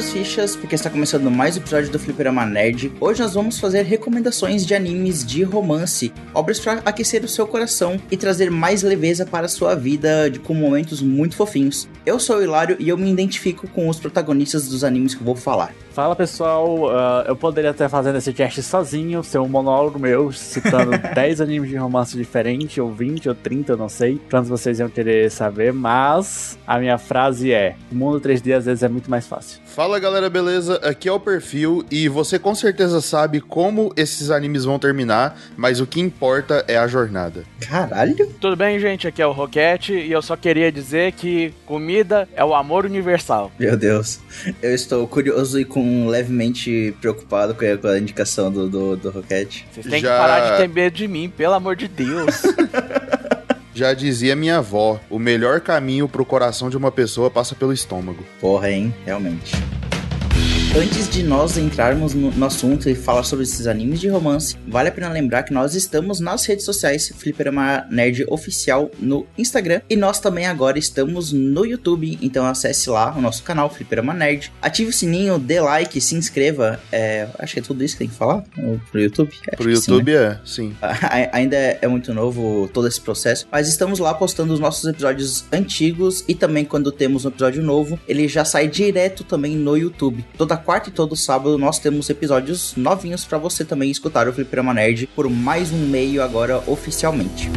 Suas fichas, porque está começando mais um episódio do Fliperama Nerd. Hoje nós vamos fazer recomendações de animes de romance, obras para aquecer o seu coração e trazer mais leveza para a sua vida de, com momentos muito fofinhos. Eu sou o Hilário e eu me identifico com os protagonistas dos animes que eu vou falar. Fala pessoal, uh, eu poderia estar fazendo esse cast sozinho, ser um monólogo meu, citando 10 animes de romance diferentes, ou 20 ou 30, eu não sei, quantos vocês iam querer saber, mas a minha frase é: o mundo 3D às vezes é muito mais fácil. Fala galera, beleza? Aqui é o perfil e você com certeza sabe como esses animes vão terminar, mas o que importa é a jornada. Caralho! Tudo bem, gente? Aqui é o Roquete e eu só queria dizer que comida é o amor universal. Meu Deus, eu estou curioso e com levemente preocupado com a, com a indicação do, do, do Rocket. Vocês têm Já- que parar de ter medo de mim, pelo amor de Deus. Já dizia minha avó, o melhor caminho pro coração de uma pessoa passa pelo estômago. Porra, hein? Realmente. Antes de nós entrarmos no, no assunto e falar sobre esses animes de romance, vale a pena lembrar que nós estamos nas redes sociais Fliperama Nerd Oficial no Instagram e nós também agora estamos no YouTube, então acesse lá o nosso canal Fliperama Nerd, ative o sininho, dê like, se inscreva, é, acho que é tudo isso que tem que falar pro YouTube. Acho Pro que sim, né? YouTube é, sim. Ainda é muito novo todo esse processo, mas estamos lá postando os nossos episódios antigos e também quando temos um episódio novo, ele já sai direto também no YouTube. Toda quarta e todo sábado nós temos episódios novinhos pra você também escutar o Fliperama Nerd por mais um meio agora oficialmente.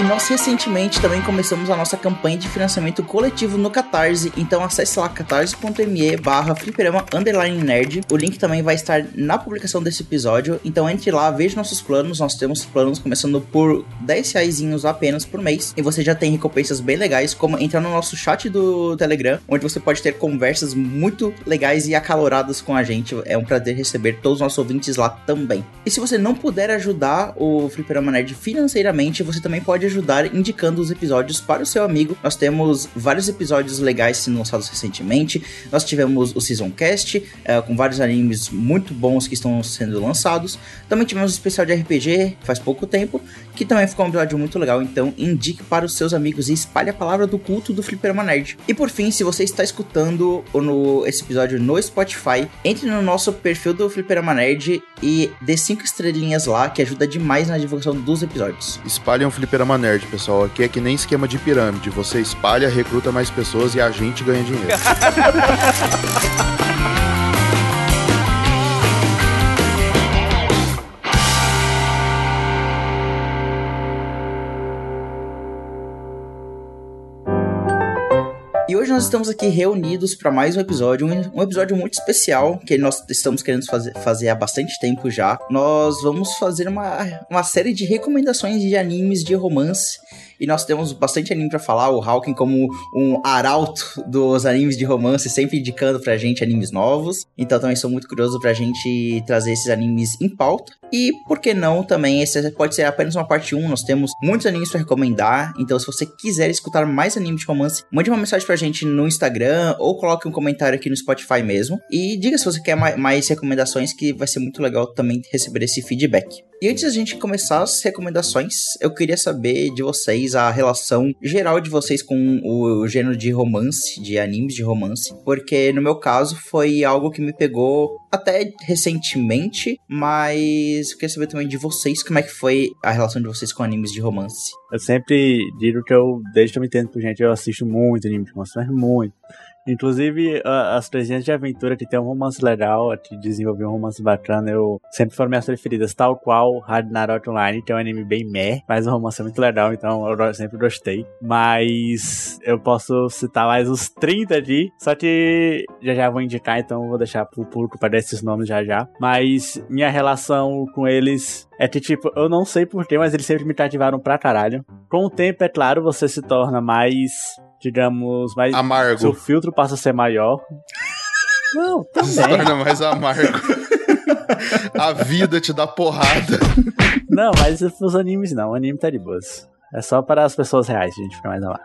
E nós recentemente também começamos a nossa campanha de financiamento coletivo no Catarse, então acesse lá catarse.me barra fliperama underline nerd. O link também vai estar na publicação desse episódio, então entre lá, veja nossos planos. Nós temos planos começando por 10 reaisinhos apenas por mês, e você já tem recompensas bem legais, como entrar no nosso chat do Telegram, onde você pode ter conversas muito legais e acaloradas com a gente. É um prazer receber todos os nossos ouvintes lá também. E se você não puder ajudar o Fliperama Nerd financeiramente, você também pode ajudar indicando os episódios para o seu amigo. Nós temos vários episódios legais sendo lançados recentemente. Nós tivemos o Season Cast, eh, com vários animes muito bons que estão sendo lançados. Também tivemos o especial de RPG faz pouco tempo, que também ficou um episódio muito legal. Então indique para os seus amigos e espalhe a palavra do culto do Fliperama Nerd. E por fim, se você está escutando o- no, esse episódio no Spotify, entre no nosso perfil do Fliperama Nerd e dê cinco estrelinhas lá, que ajuda demais na divulgação dos episódios. Espalhem um fliperama nerd, pessoal. Aqui é que nem esquema de pirâmide. Você espalha, recruta mais pessoas e a gente ganha dinheiro. hoje nós estamos aqui reunidos para mais um episódio, um, um episódio muito especial que nós estamos querendo fazer, fazer há bastante tempo já. Nós vamos fazer uma, uma série de recomendações de animes de romance. E nós temos bastante anime para falar, o Hawking como um arauto dos animes de romance, sempre indicando pra gente animes novos. Então também sou muito curioso pra gente trazer esses animes em pauta. E por que não também, esse pode ser apenas uma parte 1, nós temos muitos animes para recomendar. Então se você quiser escutar mais animes de romance, mande uma mensagem pra gente no Instagram ou coloque um comentário aqui no Spotify mesmo. E diga se você quer mai- mais recomendações, que vai ser muito legal também receber esse feedback. E antes da gente começar as recomendações, eu queria saber de vocês a relação geral de vocês com o gênero de romance, de animes de romance, porque no meu caso foi algo que me pegou até recentemente, mas eu queria saber também de vocês como é que foi a relação de vocês com animes de romance. Eu sempre digo que eu, desde que eu me entendo por gente, eu assisto muito anime de romance, mas muito. Inclusive, as presenças de aventura que tem um romance legal, que desenvolver um romance bacana, eu sempre foram minhas preferidas, tal qual Hard Naruto Online, que é um anime bem meh, mas o romance é muito legal, então eu sempre gostei. Mas eu posso citar mais uns 30 aqui, só que já já vou indicar, então vou deixar pro público para esses nomes já já. Mas minha relação com eles é que, tipo, eu não sei porquê, mas eles sempre me cativaram pra caralho. Com o tempo, é claro, você se torna mais, digamos, mais. Seu Amargo. filtro passa a ser maior. Não, Se também. torna mais amargo. a vida te dá porrada. Não, mas os animes não. O anime tá de boas. É só para as pessoas reais, a gente fica mais amado.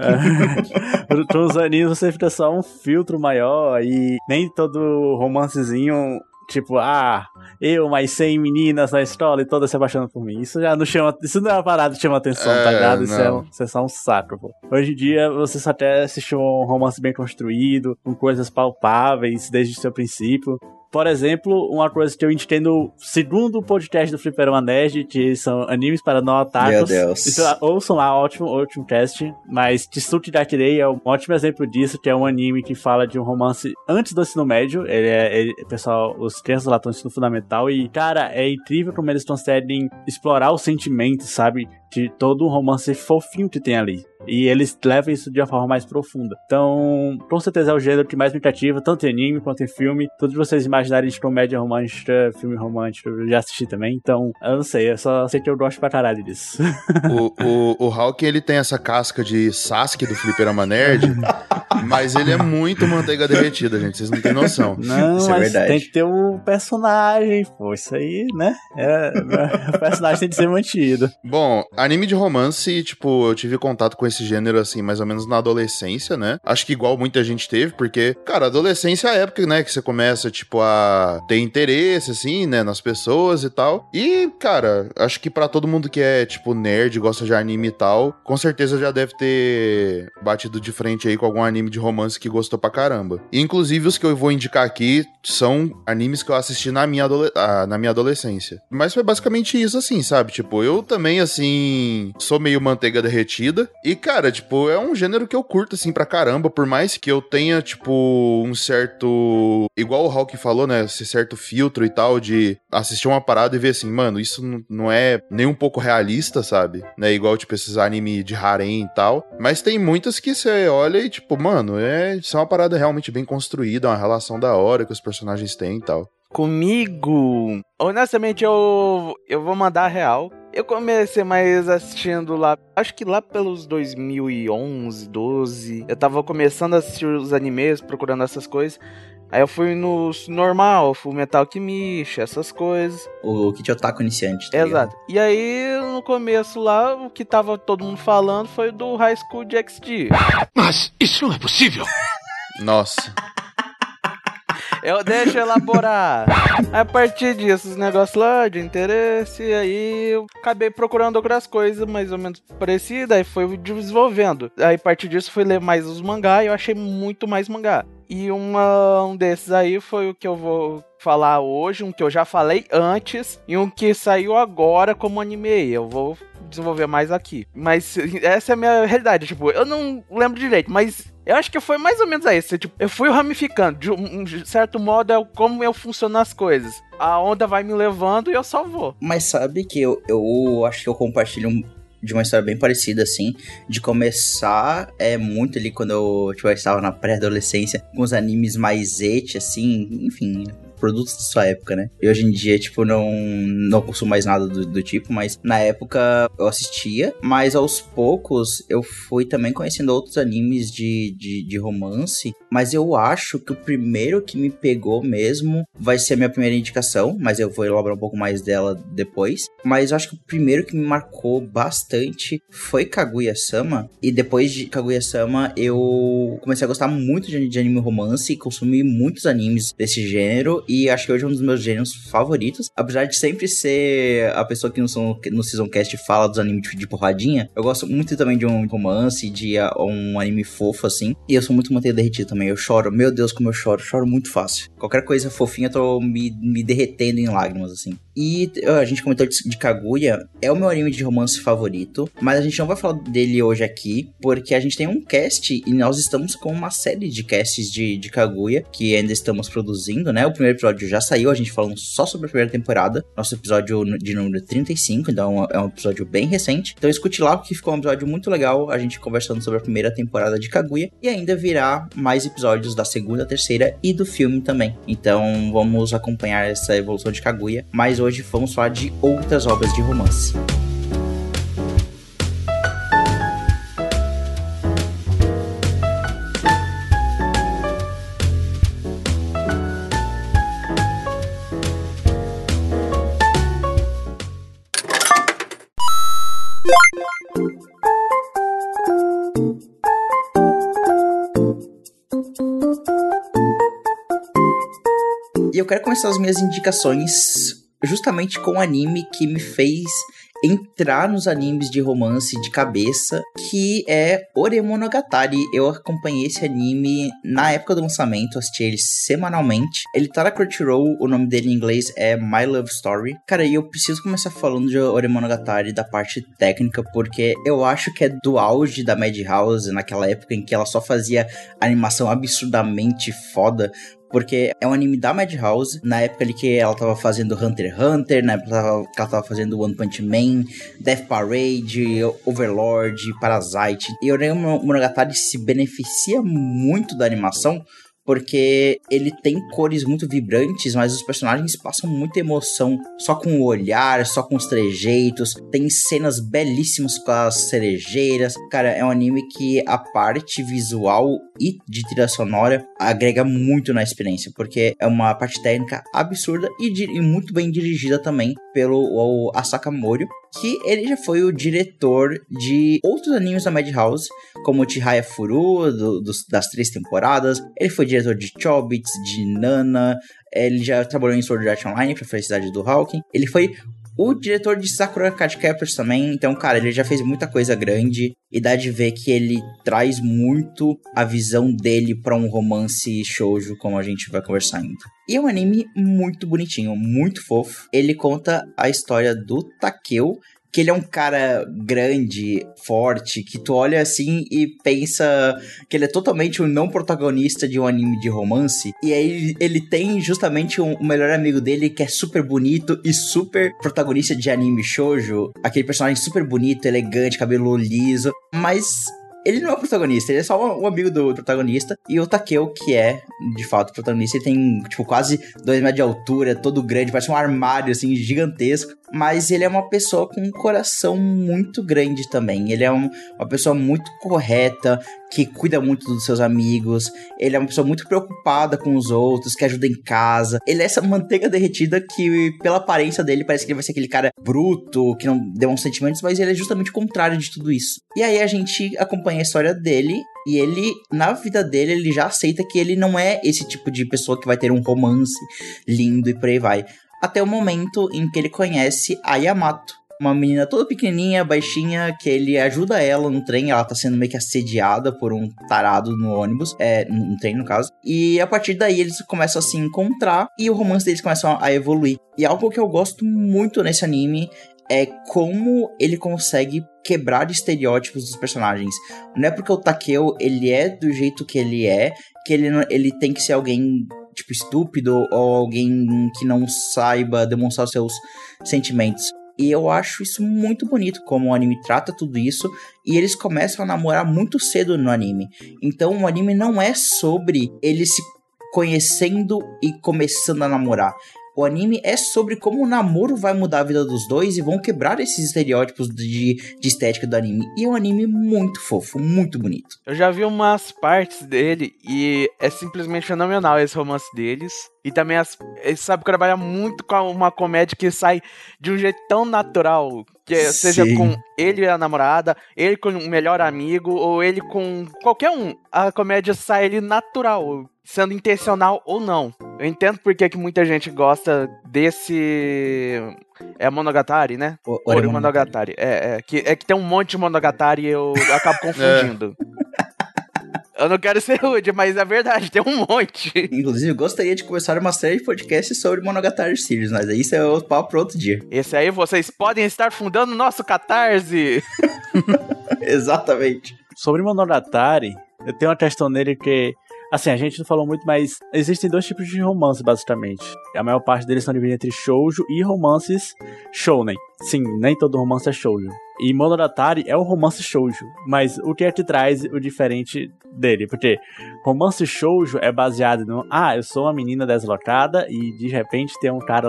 É. Com os animes você fica só um filtro maior e nem todo romancezinho tipo, ah, eu mais 100 meninas na escola e todas se apaixonando por mim. Isso já não chama, isso não é uma parada que chama atenção, tá É, ligado? Isso é, um, isso é só um saco, pô. Hoje em dia, você só até assiste um romance bem construído, com coisas palpáveis desde o seu princípio. Por exemplo, uma coisa que eu no segundo podcast do Fliperama Nerd, que são animes para não Meu otakus. Deus. Então, ouçam lá, ótimo, ótimo cast. Mas Tsuki Dakirei é um ótimo exemplo disso, que é um anime que fala de um romance antes do ensino médio. Ele é, ele- pessoal, os crianças lá estão no ensino fundamental. E, cara, é incrível como eles conseguem explorar os sentimentos, sabe? De todo um romance fofinho que tem ali. E eles levam isso de uma forma mais profunda. Então, com certeza é o gênero que mais me cativa, tanto em anime quanto em filme. Tudo que vocês imaginarem de comédia romântica, filme romântico, eu já assisti também. Então, eu não sei, eu só sei que eu gosto pra caralho disso. O, o, o Hulk, ele tem essa casca de Sasuke do Fliperama Nerd, mas ele é muito manteiga derretida, gente. Vocês não têm noção. Não, Isso é mas verdade. tem que ter um personagem, pô. Isso aí, né? É, o personagem tem que ser mantido. Bom, anime de romance, tipo, eu tive contato com esse gênero, assim, mais ou menos na adolescência, né? Acho que igual muita gente teve, porque, cara, adolescência é a época, né, que você começa, tipo, a ter interesse, assim, né, nas pessoas e tal. E, cara, acho que pra todo mundo que é, tipo, nerd, gosta de anime e tal, com certeza já deve ter batido de frente aí com algum anime de romance que gostou pra caramba. E, inclusive, os que eu vou indicar aqui são animes que eu assisti na minha, ah, na minha adolescência. Mas foi basicamente isso, assim, sabe? Tipo, eu também, assim, sou meio manteiga derretida. E, cara, tipo, é um gênero que eu curto, assim, pra caramba. Por mais que eu tenha, tipo, um certo. Igual o Hulk falou, né? Esse certo filtro e tal, de assistir uma parada e ver assim, mano, isso não é nem um pouco realista, sabe? Né? Igual, tipo, esses anime de harem e tal. Mas tem muitas que você olha e, tipo, mano, é, isso é uma parada realmente bem construída, uma relação da hora que os personagens têm e tal. Comigo, honestamente, eu, eu vou mandar real. Eu comecei mais assistindo lá, acho que lá pelos 2011, 12. Eu tava começando a assistir os animes, procurando essas coisas. Aí eu fui no normal, fui Metal Alchemist, essas coisas. O Kit Otaku iniciante. tá ligado? Exato. E aí, no começo lá, o que tava todo mundo falando foi do High School DxD. Mas isso não é possível. Nossa. Eu deixo elaborar. a partir disso, os negócios lá de interesse, aí eu acabei procurando outras coisas mais ou menos parecidas, aí foi desenvolvendo. Aí a partir disso fui ler mais os mangá e eu achei muito mais mangá. E uma, um desses aí foi o que eu vou falar hoje, um que eu já falei antes e um que saiu agora como anime. Eu vou desenvolver mais aqui. Mas essa é a minha realidade, tipo, eu não lembro direito, mas eu acho que foi mais ou menos isso. Tipo, eu fui ramificando. De um certo modo, é como eu funciono as coisas. A onda vai me levando e eu só vou. Mas sabe que eu, eu acho que eu compartilho de uma história bem parecida, assim, de começar é muito ali quando eu, tipo, eu estava na pré-adolescência, com os animes mais et, assim, enfim, produtos da sua época, né? E hoje em dia, tipo, não, não consumo mais nada do, do tipo, mas na época eu assistia, mas aos poucos eu fui também conhecendo outros animes de, de, de romance, mas eu acho que o primeiro que me pegou mesmo vai ser a minha primeira indicação, mas eu vou elaborar um pouco mais dela depois. Mas eu acho que o primeiro que me marcou bastante foi Kaguya-sama, e depois de Kaguya-sama eu comecei a gostar muito de, de anime romance e consumi muitos animes desse gênero, e acho que hoje é um dos meus gêneros favoritos. Apesar de sempre ser a pessoa que no, no Seasoncast fala dos animes de, de porradinha, eu gosto muito também de um romance, de ah, um anime fofo assim. E eu sou muito manteiga derretida também. Eu choro, meu Deus, como eu choro, choro muito fácil. Qualquer coisa fofinha, eu tô me, me derretendo em lágrimas assim. E ah, a gente comentou de, de Kaguya, é o meu anime de romance favorito, mas a gente não vai falar dele hoje aqui, porque a gente tem um cast e nós estamos com uma série de casts de, de Kaguya que ainda estamos produzindo, né? O primeiro episódio já saiu, a gente falando só sobre a primeira temporada, nosso episódio de número 35, então é um episódio bem recente. Então escute lá, porque ficou um episódio muito legal, a gente conversando sobre a primeira temporada de Kaguya, e ainda virá mais episódios da segunda, terceira e do filme também. Então vamos acompanhar essa evolução de Kaguya, mas hoje vamos falar de outras obras de romance. E eu quero começar as minhas indicações justamente com o anime que me fez entrar nos animes de romance de cabeça, que é Oremonogatari. Eu acompanhei esse anime na época do lançamento, assisti ele semanalmente. Ele tá na Crunchyroll, o nome dele em inglês é My Love Story. Cara, e eu preciso começar falando de Oremonogatari da parte técnica, porque eu acho que é do auge da Madhouse, naquela época em que ela só fazia animação absurdamente foda, porque é um anime da Madhouse, na época ali que ela tava fazendo Hunter x Hunter, na época que ela tava fazendo One Punch Man, Death Parade, Overlord, Parasite. E o Monogatari se beneficia muito da animação porque ele tem cores muito vibrantes, mas os personagens passam muita emoção só com o olhar, só com os trejeitos. Tem cenas belíssimas com as cerejeiras. Cara, é um anime que a parte visual e de trilha sonora agrega muito na experiência, porque é uma parte técnica absurda e, e muito bem dirigida também pelo Asaka Mori, que ele já foi o diretor de outros animes da Madhouse, como Chihaya Furu, do, do, das três temporadas. Ele foi diretor de Chobits, de Nana. Ele já trabalhou em Sword Art Online, pra felicidade do Hawking. Ele foi o diretor de Sakura Card Captors também, então, cara, ele já fez muita coisa grande e dá de ver que ele traz muito a visão dele para um romance shoujo, como a gente vai conversar ainda. E é um anime muito bonitinho, muito fofo. Ele conta a história do Takeo, que ele é um cara grande, forte, que tu olha assim e pensa que ele é totalmente um não protagonista de um anime de romance. E aí ele tem justamente um, o melhor amigo dele que é super bonito e super protagonista de anime shoujo. Aquele personagem super bonito, elegante, cabelo liso. Mas ele não é o protagonista, ele é só um amigo do protagonista. E o Takeo, que é, de fato, o protagonista, ele tem, tipo, quase dois metros de altura, todo grande, parece um armário, assim, gigantesco. Mas ele é uma pessoa com um coração muito grande também. Ele é um, uma pessoa muito correta, que cuida muito dos seus amigos. Ele é uma pessoa muito preocupada com os outros, que ajuda em casa. Ele é essa manteiga derretida que, pela aparência dele, parece que ele vai ser aquele cara bruto, que não demonstra sentimentos, mas ele é justamente o contrário de tudo isso. E aí a gente acompanha a história dele e ele, na vida dele, ele já aceita que ele não é esse tipo de pessoa que vai ter um romance lindo e por aí vai. Até o momento em que ele conhece a Yamato, uma menina toda pequenininha, baixinha, que ele ajuda ela no trem. Ela tá sendo meio que assediada por um tarado no ônibus, é, no trem no caso. E a partir daí eles começam a se encontrar e o romance deles começa a evoluir. E algo que eu gosto muito nesse anime é como ele consegue quebrar estereótipos dos personagens. Não é porque o Takeo ele é do jeito que ele é, que ele, ele tem que ser alguém tipo estúpido ou alguém que não saiba demonstrar seus sentimentos. E eu acho isso muito bonito como o anime trata tudo isso e eles começam a namorar muito cedo no anime. Então o anime não é sobre eles se conhecendo e começando a namorar. O anime é sobre como o namoro vai mudar a vida dos dois e vão quebrar esses estereótipos de, de estética do anime. E é um anime muito fofo, muito bonito. Eu já vi umas partes dele e é simplesmente fenomenal esse romance deles. E também as, ele sabe trabalhar muito com uma comédia que sai de um jeito tão natural. Que Sim. seja com ele e a namorada, ele com o melhor amigo, ou ele com qualquer um. A comédia sai ele natural sendo intencional ou não. Eu entendo porque que muita gente gosta desse. É Monogatari, né? O, Ori Monogatari. É, é, que, é que tem um monte de Monogatari e eu acabo confundindo. É. Eu não quero ser rude, mas é verdade, tem um monte. Inclusive, eu gostaria de começar uma série de podcasts sobre Monogatari Series, mas isso é outro papo para outro dia. Esse aí vocês podem estar fundando o nosso Catarse. Exatamente. Sobre Monogatari, eu tenho uma questão nele que Assim, a gente não falou muito, mas existem dois tipos de romance, basicamente. A maior parte deles são divididos entre shoujo e romances shounen. Sim, nem todo romance é shoujo. E Monogatari é um romance shoujo, mas o que é que traz o diferente dele? Porque romance shoujo é baseado no ah, eu sou uma menina deslocada e de repente tem um cara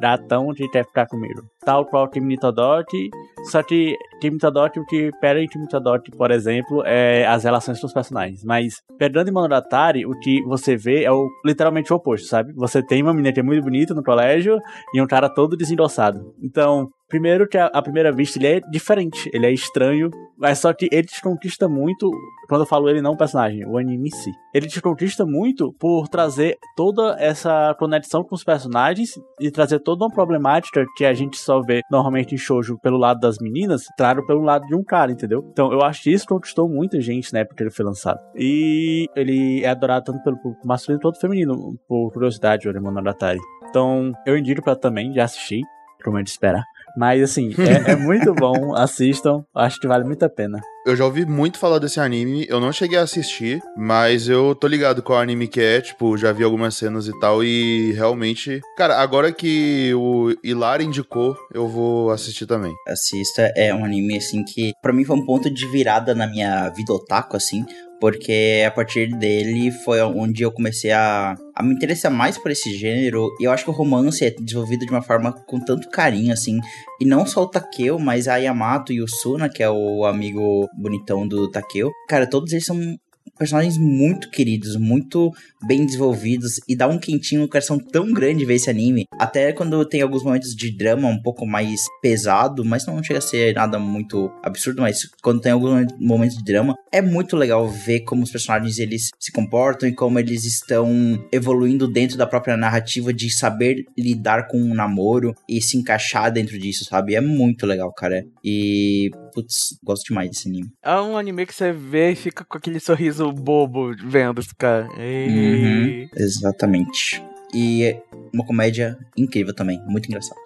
gatão que quer ficar comigo. Tal qual Kimi Todoki, só que Kimi Todoki, o que pega em Kimi Todoki, por exemplo, é as relações com os personagens. Mas pegando em Monogatari, o que você vê é o, literalmente o oposto, sabe? Você tem uma menina que é muito bonita no colégio e um cara todo desendossado. Então, Primeiro que à primeira vista ele é diferente, ele é estranho, mas só que ele te conquista muito, quando eu falo ele não o personagem, o anime em si. Ele te conquista muito por trazer toda essa conexão com os personagens e trazer toda uma problemática que a gente só vê normalmente em shoujo pelo lado das meninas, trago pelo lado de um cara, entendeu? Então eu acho que isso conquistou muita gente na época que ele foi lançado. E ele é adorado tanto pelo público masculino quanto feminino, por curiosidade, o Monogatari. Então eu indico para também já assistir, como é de esperar. Mas assim, é, é muito bom, assistam, acho que vale muito a pena. Eu já ouvi muito falar desse anime, eu não cheguei a assistir, mas eu tô ligado qual anime que é, tipo, já vi algumas cenas e tal, e realmente. Cara, agora que o Hilar indicou, eu vou assistir também. Assista, é um anime, assim, que para mim foi um ponto de virada na minha vida otaku, assim, porque a partir dele foi onde eu comecei a, a me interessar mais por esse gênero. E eu acho que o romance é desenvolvido de uma forma com tanto carinho, assim. E não só o Takeo, mas a Yamato e o Suna, que é o amigo bonitão do Takeo. Cara, todos eles são personagens muito queridos, muito bem desenvolvidos e dá um quentinho no coração tão grande ver esse anime. Até quando tem alguns momentos de drama um pouco mais pesado, mas não chega a ser nada muito absurdo, mas quando tem alguns momentos de drama, é muito legal ver como os personagens eles se comportam e como eles estão evoluindo dentro da própria narrativa de saber lidar com um namoro e se encaixar dentro disso, sabe? É muito legal, cara. E putz, gosto demais desse anime. É um anime que você vê e fica com aquele sorriso bobo vendo esse cara. Uhum, exatamente. E é uma comédia incrível também, muito engraçado.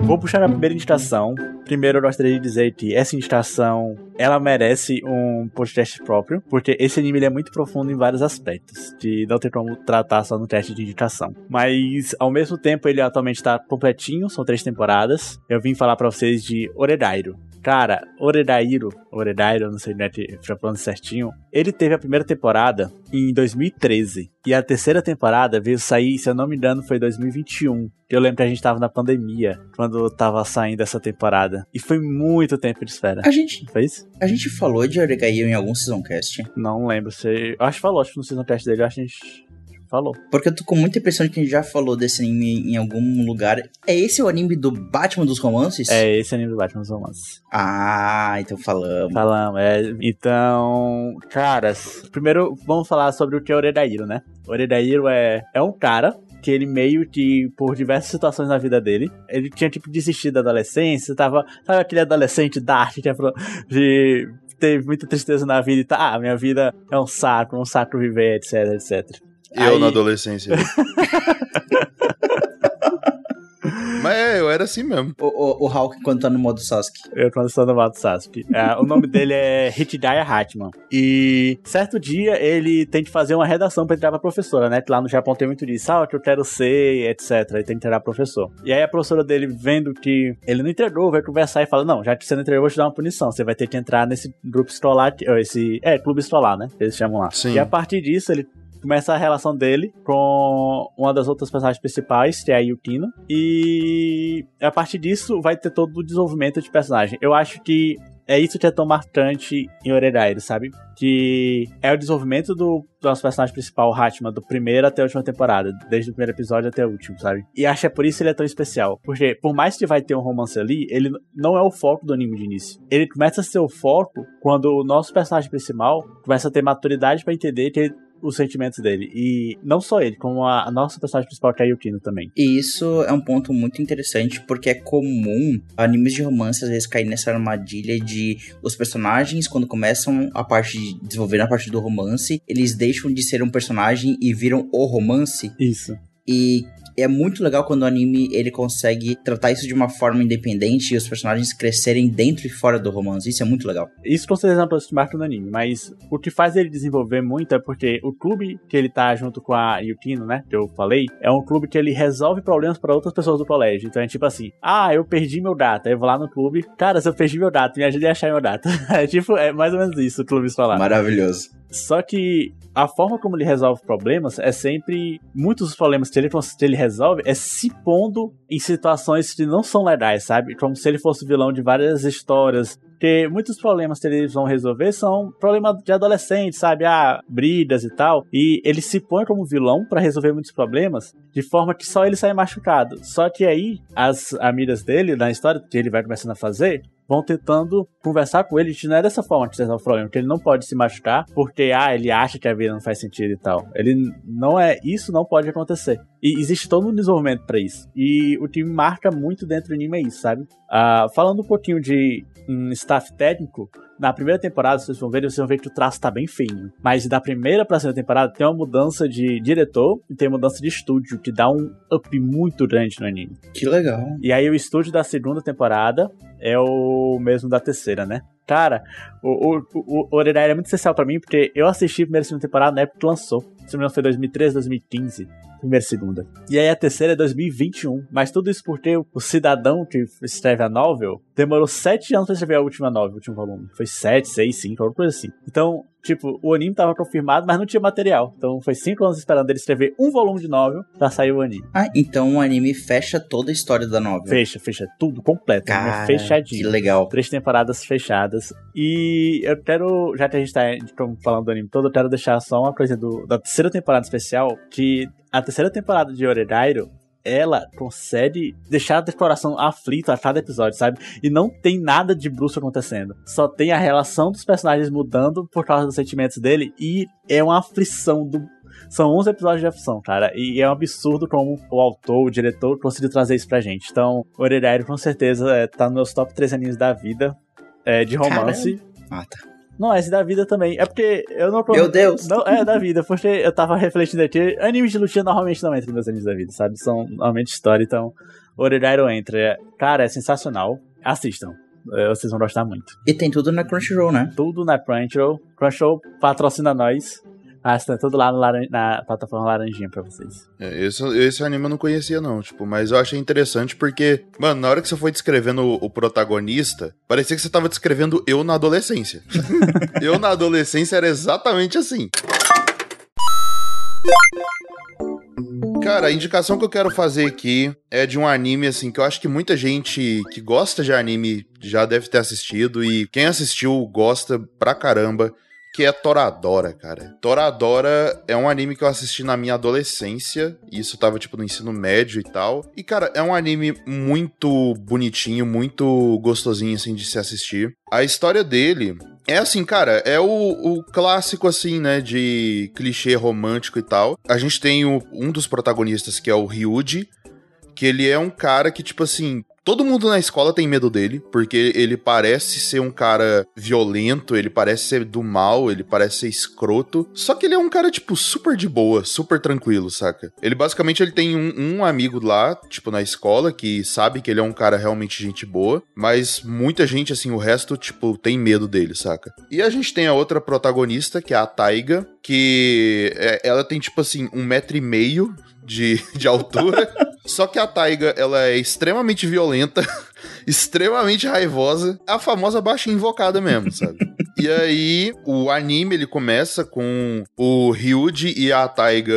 Vou puxar a primeira indicação. Primeiro, eu gostaria de dizer que essa indicação ela merece um podcast próprio, porque esse anime é muito profundo em vários aspectos, que não tem como tratar só no teste de indicação. Mas, ao mesmo tempo, ele atualmente está completinho, são três temporadas. Eu vim falar para vocês de Oredairo. Cara, Oredairo, Oredairo, não sei né, pra falando certinho, ele teve a primeira temporada em 2013. E a terceira temporada veio sair, se eu não me engano, foi 2021. Eu lembro que a gente tava na pandemia, quando tava saindo essa temporada. E foi muito tempo de espera. A gente. Foi isso? A gente falou de Oregaio em algum Seasoncast? Não lembro. Se... Eu acho que falou, acho que no Seasoncast dele, acho que a gente falou. Porque eu tô com muita impressão de que a gente já falou desse anime em algum lugar. É esse o anime do Batman dos romances? É esse anime do Batman dos romances. Ah, então falamos. Falamos, é. Então, caras, primeiro vamos falar sobre o que é Oredairo, né? Oredairo é, é um cara que ele meio que, por diversas situações na vida dele, ele tinha, tipo, desistido da adolescência, tava, sabe aquele adolescente dark que é de teve muita tristeza na vida e tá, ah, minha vida é um saco, um saco viver, etc, etc. Eu Aí... na adolescência. Mas é, eu era assim mesmo. O, o, o Hulk quando tá no modo Sasuke. Eu quando estou no modo Sasuke. É, o nome dele é Hitidaya Hatman. E certo dia ele tem que fazer uma redação pra entrar pra professora, né? Que lá no Japão tem muito disso. Ah, que eu quero ser, etc. Ele tem que entrar professor. E aí a professora dele, vendo que ele não entregou, vai conversar e fala: Não, já que você não entregou, eu vou te dar uma punição. Você vai ter que entrar nesse grupo escolar, esse. É, clube escolar, né? Eles chamam lá. Sim. E a partir disso, ele começa a relação dele com uma das outras personagens principais, que é a Yukino. E a partir disso vai ter todo o desenvolvimento de personagem. Eu acho que é isso que é tão marcante em Oregairo, sabe? Que é o desenvolvimento do, do nosso personagem principal, Hatma, do primeiro até a última temporada, desde o primeiro episódio até o último, sabe? E acho que é por isso que ele é tão especial. Porque, por mais que vai ter um romance ali, ele não é o foco do anime de início. Ele começa a ser o foco quando o nosso personagem principal começa a ter maturidade para entender que ele os sentimentos dele. E não só ele, como a, a nossa personagem principal, que é a Yukino também. E isso é um ponto muito interessante, porque é comum animes de romance às vezes cair nessa armadilha de os personagens, quando começam a parte de desenvolver a parte do romance, eles deixam de ser um personagem e viram o romance. Isso. E é muito legal quando o anime ele consegue tratar isso de uma forma independente e os personagens crescerem dentro e fora do romance. Isso é muito legal. Isso com certeza não se marca no anime, mas o que faz ele desenvolver muito é porque o clube que ele tá junto com a Yukino, né, que eu falei, é um clube que ele resolve problemas para outras pessoas do colégio. Então é tipo assim, ah, eu perdi meu data, eu vou lá no clube, cara, se eu perdi meu data, me ajude a achar meu data. é tipo, é mais ou menos isso o clube falar. Maravilhoso. Só que a forma como ele resolve problemas é sempre. Muitos dos problemas que ele, que ele resolve é se pondo em situações que não são legais, sabe? Como se ele fosse vilão de várias histórias Porque muitos problemas que eles vão resolver são problemas de adolescente, sabe? Ah, brigas e tal. E ele se põe como vilão para resolver muitos problemas de forma que só ele sai machucado. Só que aí, as amigas dele, na história que ele vai começando a fazer, vão tentando conversar com ele, não é dessa forma que resolve o problema, que ele não pode se machucar porque, ah, ele acha que a vida não faz sentido e tal. Ele não é, isso não pode acontecer. E existe todo um desenvolvimento para isso. E o time marca muito dentro do anime é isso, sabe? Ah, falando um pouquinho de um staff técnico, na primeira temporada, vocês vão ver, vocês vão ver que o traço tá bem feio. Mas da primeira pra segunda temporada tem uma mudança de diretor e tem uma mudança de estúdio, que dá um up muito grande no anime. Que legal. E aí o estúdio da segunda temporada é o mesmo da terceira, né? Cara, o, o, o, é muito especial para mim, porque eu assisti a primeira e segunda temporada na época que lançou. Se não me engano, foi 2013, 2015 primeira e segunda. E aí a terceira é 2021. Mas tudo isso porque o cidadão que escreve a novel demorou sete anos pra escrever a última novel, o último volume. Foi sete, seis, cinco, alguma coisa assim. Então, tipo, o anime tava confirmado, mas não tinha material. Então foi cinco anos esperando ele escrever um volume de novel pra sair o anime. Ah, então o anime fecha toda a história da novel. Fecha, fecha tudo completo. Cara, é fechadinho. Que legal. Três temporadas fechadas. E eu quero, já que a gente tá falando do anime todo, eu quero deixar só uma coisa do, da terceira temporada especial, que a terceira temporada de Oredairo ela consegue deixar a coração aflito a cada episódio, sabe? E não tem nada de bruxo acontecendo. Só tem a relação dos personagens mudando por causa dos sentimentos dele e é uma aflição do. São 11 episódios de aflição, cara. E é um absurdo como o autor, o diretor, conseguiu trazer isso pra gente. Então, Oredairo com certeza é, tá nos meus top 3 animes da vida é, de romance. Caramba. Ah, tá. Não, esse da vida também. É porque eu não. Meu Deus! Não, é da vida, porque eu tava refletindo aqui. Animes de lutinha normalmente não entram nos animes da vida, sabe? São normalmente história, então. Oregairo entra. Cara, é sensacional. Assistam. É, Vocês vão gostar muito. E tem tudo na Crunchyroll, né? Tudo na Crunchyroll. Crunchyroll patrocina nós. Ah, está tudo lá no laran- na plataforma laranjinha pra vocês. É, esse, esse anime eu não conhecia, não, tipo, mas eu achei interessante porque, mano, na hora que você foi descrevendo o, o protagonista, parecia que você tava descrevendo eu na adolescência. eu na adolescência era exatamente assim. Cara, a indicação que eu quero fazer aqui é de um anime, assim, que eu acho que muita gente que gosta de anime já deve ter assistido, e quem assistiu gosta pra caramba, que é Toradora, cara. Toradora é um anime que eu assisti na minha adolescência, e isso tava, tipo, no ensino médio e tal. E, cara, é um anime muito bonitinho, muito gostosinho, assim, de se assistir. A história dele é assim, cara, é o, o clássico, assim, né, de clichê romântico e tal. A gente tem o- um dos protagonistas, que é o Ryuji, que ele é um cara que, tipo assim, todo mundo na escola tem medo dele, porque ele parece ser um cara violento, ele parece ser do mal, ele parece ser escroto. Só que ele é um cara, tipo, super de boa, super tranquilo, saca? Ele basicamente ele tem um, um amigo lá, tipo, na escola, que sabe que ele é um cara realmente gente boa, mas muita gente, assim, o resto, tipo, tem medo dele, saca? E a gente tem a outra protagonista, que é a Taiga, que é- ela tem, tipo assim, um metro e meio de, de altura. Só que a Taiga, ela é extremamente violenta, extremamente raivosa, a famosa baixa invocada mesmo, sabe? e aí, o anime, ele começa com o Ryuji e a Taiga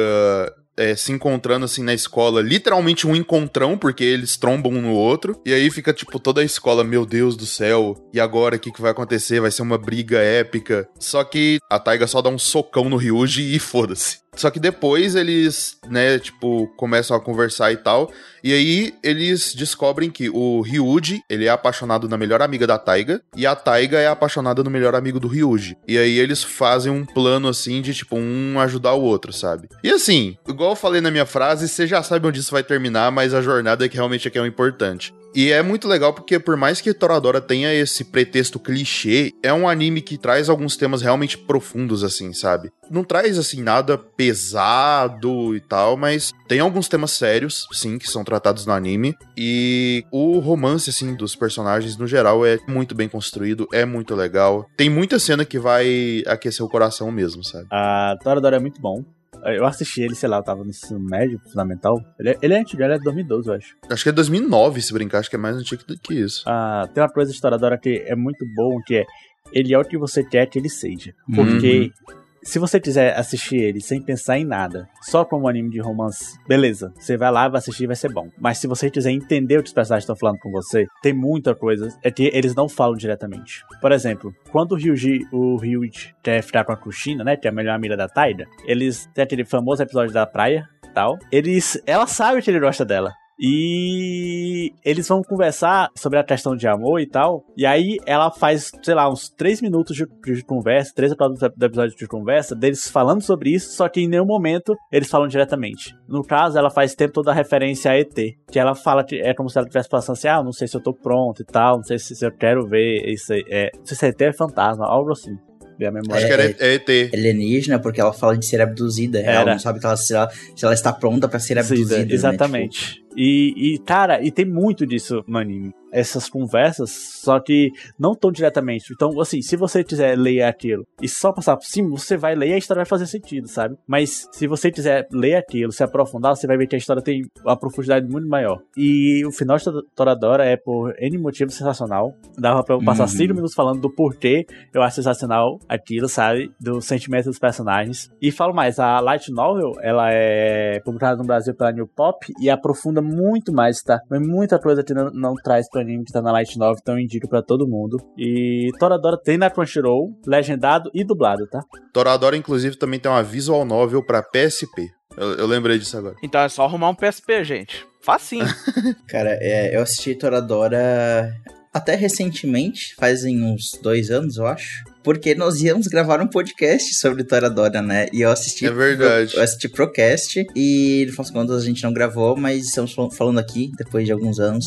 é, se encontrando assim na escola, literalmente um encontrão, porque eles trombam um no outro. E aí fica, tipo, toda a escola, meu Deus do céu, e agora o que, que vai acontecer? Vai ser uma briga épica. Só que a Taiga só dá um socão no Ryuji e foda-se. Só que depois eles, né, tipo, começam a conversar e tal. E aí eles descobrem que o Ryuji, ele é apaixonado na melhor amiga da Taiga. E a Taiga é apaixonada no melhor amigo do Ryuji. E aí eles fazem um plano assim de, tipo, um ajudar o outro, sabe? E assim, igual eu falei na minha frase, você já sabe onde isso vai terminar, mas a jornada é que realmente é que é o importante. E é muito legal porque, por mais que Toradora tenha esse pretexto clichê, é um anime que traz alguns temas realmente profundos, assim, sabe? Não traz, assim, nada pesado e tal, mas tem alguns temas sérios, sim, que são tratados no anime. E o romance, assim, dos personagens, no geral, é muito bem construído, é muito legal. Tem muita cena que vai aquecer o coração mesmo, sabe? A Toradora é muito bom. Eu assisti ele, sei lá, eu tava no ensino médio, fundamental. Ele é, ele é antigo, ele é de 2012, eu acho. Acho que é 2009, se brincar, acho que é mais antigo do que isso. Ah, tem uma coisa de Toradora que é muito bom, que é ele é o que você quer que ele seja. Porque se você quiser assistir ele sem pensar em nada, só como um anime de romance, beleza. Você vai lá, vai assistir vai ser bom. Mas se você quiser entender o que os personagens estão falando com você, tem muita coisa. É que eles não falam diretamente. Por exemplo, quando o Ryuji, o Ryuji quer ficar com a Kushina, né? Que é a melhor amiga da Taida, eles têm aquele famoso episódio da praia tal. Eles. Ela sabe que ele gosta dela. E eles vão conversar sobre a questão de amor e tal. E aí ela faz, sei lá, uns 3 minutos de, de conversa, 3 do episódio de conversa, deles falando sobre isso, só que em nenhum momento eles falam diretamente. No caso, ela faz tempo toda a referência a ET. Que ela fala que é como se ela estivesse passando assim: ah, não sei se eu tô pronto e tal, não sei se, se eu quero ver isso aí. É, não sei se ET é fantasma, algo assim a memória. Acho que era é, ET. Alienígena, porque ela fala de ser abduzida. Ela não sabe ela, se, ela, se ela está pronta para ser abduzida. Exatamente. Né? Tipo, e, e, cara, e tem muito disso no anime. Essas conversas, só que não tão diretamente. Então, assim, se você quiser ler aquilo e só passar por cima, você vai ler e a história vai fazer sentido, sabe? Mas se você quiser ler aquilo, se aprofundar, você vai ver que a história tem uma profundidade muito maior. E o final de Toradora é por N motivo sensacional. Dava pra eu passar 5 uhum. minutos falando do porquê eu acho sensacional aquilo, sabe? Do sentimento dos personagens. E falo mais, a Light Novel, ela é publicada no Brasil pela New Pop e aprofunda aprofunda muito mais, tá? Mas muita coisa que não, não traz pro anime que tá na Light Novel, então eu indico pra todo mundo. E Toradora tem na Crunchyroll, legendado e dublado, tá? Toradora, inclusive, também tem uma visual novel pra PSP. Eu, eu lembrei disso agora. Então é só arrumar um PSP, gente. Facinho. Cara, é, eu assisti Toradora até recentemente, fazem uns dois anos, eu acho porque nós íamos gravar um podcast sobre Toradora, né? E eu assisti. É verdade. Pro, eu assisti Procast e, no final das contas, a gente não gravou, mas estamos falando aqui depois de alguns anos.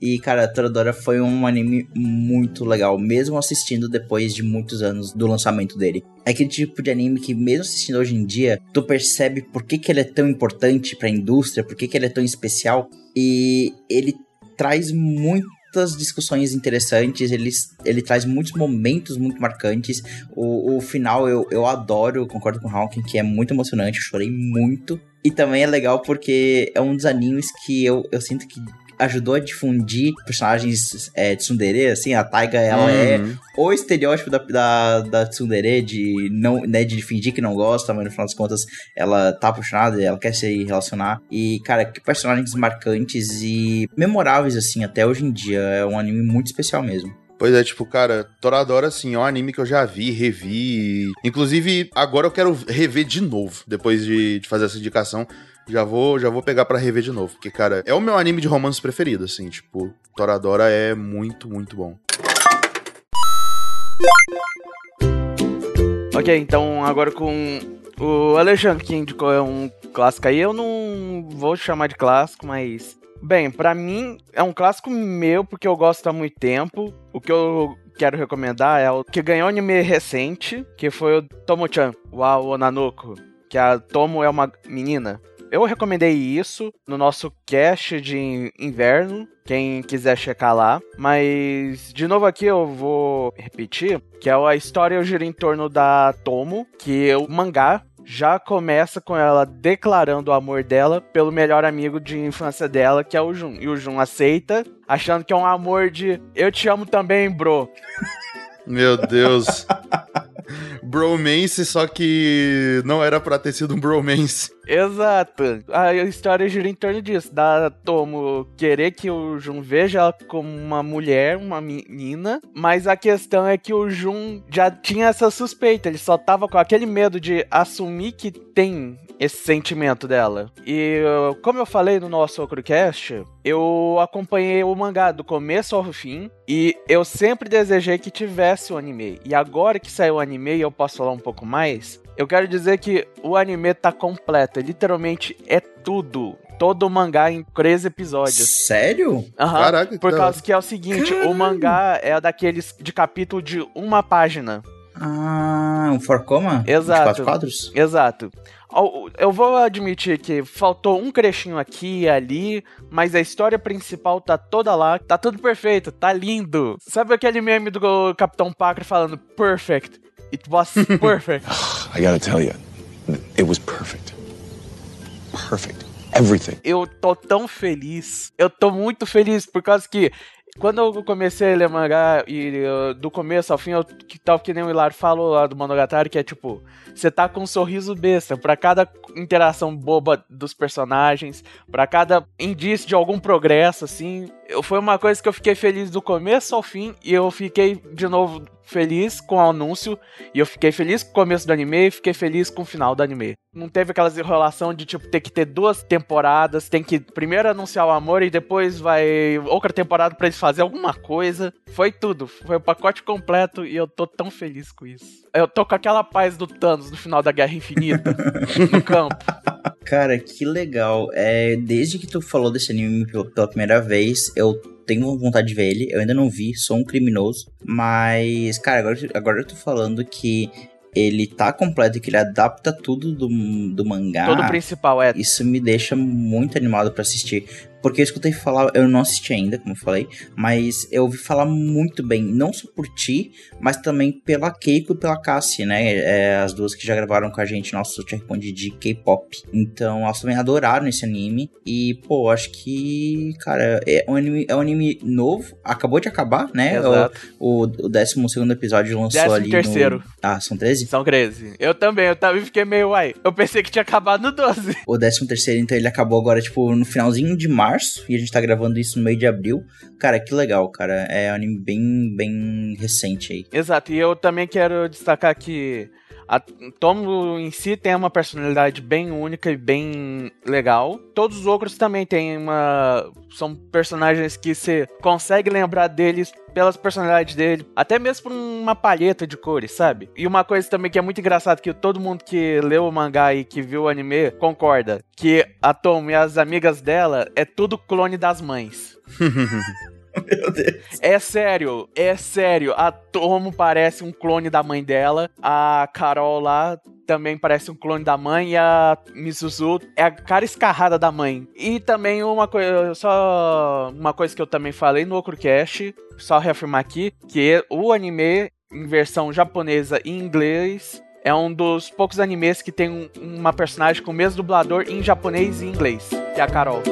E, cara, Toradora foi um anime muito legal, mesmo assistindo depois de muitos anos do lançamento dele. É aquele tipo de anime que, mesmo assistindo hoje em dia, tu percebe por que, que ele é tão importante pra indústria, por que, que ele é tão especial. E ele traz muito muitas discussões interessantes, ele, ele traz muitos momentos muito marcantes. O, o final eu, eu adoro, concordo com o Hawking, que é muito emocionante, eu chorei muito. E também é legal porque é um dos animes que eu, eu sinto que ajudou a difundir personagens é, tsundere, assim, a Taiga, ela é uhum. é o estereótipo da, da, da tsundere, de, não, né, de fingir que não gosta, mas no final das contas ela tá apaixonada, ela quer se relacionar. E, cara, que personagens marcantes e memoráveis, assim, até hoje em dia. É um anime muito especial mesmo. Pois é, tipo, cara, Toradora, assim, é um anime que eu já vi, revi. Inclusive, agora eu quero rever de novo, depois de, de fazer essa indicação. Já vou, já vou pegar para rever de novo, porque cara, é o meu anime de romance preferido, assim, tipo, Toradora é muito, muito bom. Ok, então agora com o Alexandre que indicou um clássico aí, eu não vou chamar de clássico, mas bem, para mim é um clássico meu porque eu gosto há muito tempo. O que eu quero recomendar é o que ganhou anime recente, que foi o Tomo-chan, o Aonanoko, que a Tomo é uma menina eu recomendei isso no nosso cast de inverno, quem quiser checar lá. Mas, de novo aqui eu vou repetir, que é a história gira em torno da Tomo, que o mangá já começa com ela declarando o amor dela pelo melhor amigo de infância dela, que é o Jun. E o Jun aceita, achando que é um amor de eu te amo também, bro. Meu Deus. bromance, só que não era pra ter sido um bromance. Exato. A história gira em torno disso. Da Tomo querer que o Jun veja ela como uma mulher, uma menina. Mas a questão é que o Jun já tinha essa suspeita. Ele só tava com aquele medo de assumir que tem esse sentimento dela. E como eu falei no nosso Ocrocast, eu acompanhei o mangá do começo ao fim e eu sempre desejei que tivesse o anime. E agora que saiu o anime eu posso falar um pouco mais, eu quero dizer que o anime tá completo, literalmente é tudo. Todo o mangá em três episódios. Sério? Uhum, Caraca, Por causa que é o seguinte, Caramba. o mangá é daqueles de capítulo de uma página. Ah, um forcoma? Exato. quatro quadros? Exato. Eu vou admitir que faltou um crechinho aqui e ali, mas a história principal tá toda lá, tá tudo perfeito, tá lindo. Sabe aquele meme do Capitão Pacre falando perfect? It was perfect. I gotta tell you, it was perfect. Perfect. Everything. Eu tô tão feliz. Eu tô muito feliz por causa que Quando eu comecei a ler mangá, e uh, do começo ao fim, eu, que tal que nem o Hilário falou lá do Monogatari, que é tipo, você tá com um sorriso besta pra cada interação boba dos personagens, pra cada indício de algum progresso, assim. Eu, foi uma coisa que eu fiquei feliz do começo ao fim, e eu fiquei de novo feliz com o anúncio, e eu fiquei feliz com o começo do anime, e fiquei feliz com o final do anime. Não teve aquelas enrolação de tipo ter que ter duas temporadas, tem que primeiro anunciar o amor e depois vai outra temporada para eles fazer alguma coisa. Foi tudo, foi o pacote completo e eu tô tão feliz com isso. Eu tô com aquela paz do Thanos no final da Guerra Infinita no campo. Cara, que legal. É, desde que tu falou desse anime pela primeira vez, eu tenho vontade de ver ele. Eu ainda não vi, sou um criminoso. Mas, cara, agora, agora eu tô falando que ele tá completo e que ele adapta tudo do, do mangá. Todo o principal é. Isso me deixa muito animado para assistir. Porque eu escutei falar, eu não assisti ainda, como eu falei, mas eu ouvi falar muito bem, não só por ti, mas também pela Keiko e pela Cassie, né? É, as duas que já gravaram com a gente nosso Checkpoint de K-pop. Então elas também adoraram esse anime. E, pô, acho que, cara, é um anime, é um anime novo, acabou de acabar, né? Exato. O, o, o 12 episódio lançou Décimo ali. terceiro. No... Ah, são 13? São 13. Eu também, eu também fiquei meio, uai. Eu pensei que tinha acabado no 12. O 13 terceiro, então ele acabou agora, tipo, no finalzinho de março março e a gente tá gravando isso no meio de abril. Cara, que legal, cara. É um anime bem, bem recente aí. Exato, e eu também quero destacar que a Tomo em si tem uma personalidade bem única e bem legal. Todos os outros também têm uma. São personagens que você consegue lembrar deles pelas personalidades dele, até mesmo por uma palheta de cores, sabe? E uma coisa também que é muito engraçado que todo mundo que leu o mangá e que viu o anime concorda, que a Tomo e as amigas dela é tudo clone das mães. Meu Deus. É sério, é sério. A Tomo parece um clone da mãe dela. A Carol lá também parece um clone da mãe. E a Misuzu é a cara escarrada da mãe. E também uma coisa, só uma coisa que eu também falei no Okrocast, só reafirmar aqui, que o anime em versão japonesa e inglês é um dos poucos animes que tem um, uma personagem com o mesmo dublador em japonês e inglês, que é a Carol.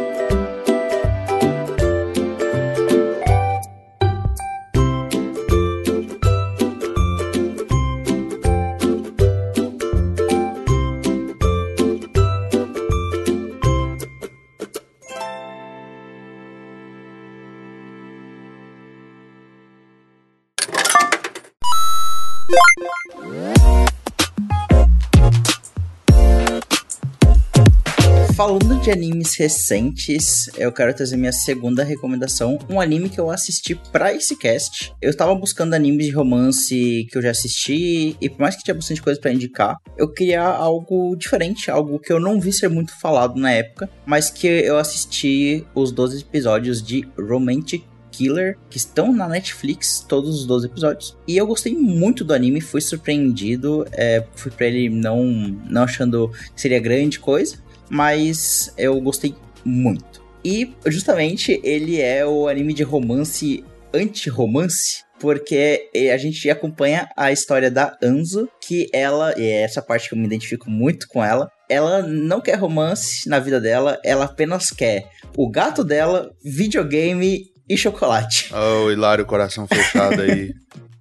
Falando de animes recentes, eu quero trazer minha segunda recomendação, um anime que eu assisti pra esse cast. Eu tava buscando animes de romance que eu já assisti, e por mais que tinha bastante coisa para indicar, eu queria algo diferente, algo que eu não vi ser muito falado na época, mas que eu assisti os 12 episódios de Romantic Killer, que estão na Netflix, todos os 12 episódios. E eu gostei muito do anime, fui surpreendido. É, fui pra ele não, não achando que seria grande coisa, mas eu gostei muito. E justamente ele é o anime de romance anti-romance, porque a gente acompanha a história da Anzo, que ela, e é essa parte que eu me identifico muito com ela, ela não quer romance na vida dela, ela apenas quer o gato dela, videogame e chocolate. Oh, Hilário, coração fechado aí.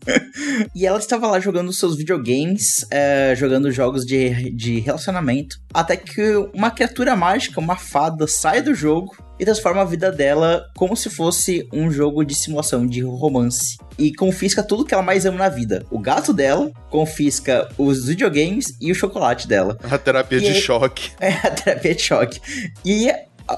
e ela estava lá jogando seus videogames, é, jogando jogos de, de relacionamento, até que uma criatura mágica, uma fada, sai do jogo e transforma a vida dela como se fosse um jogo de simulação, de romance. E confisca tudo que ela mais ama na vida. O gato dela, confisca os videogames e o chocolate dela. A terapia E de aí- choque. É a terapia de choque. E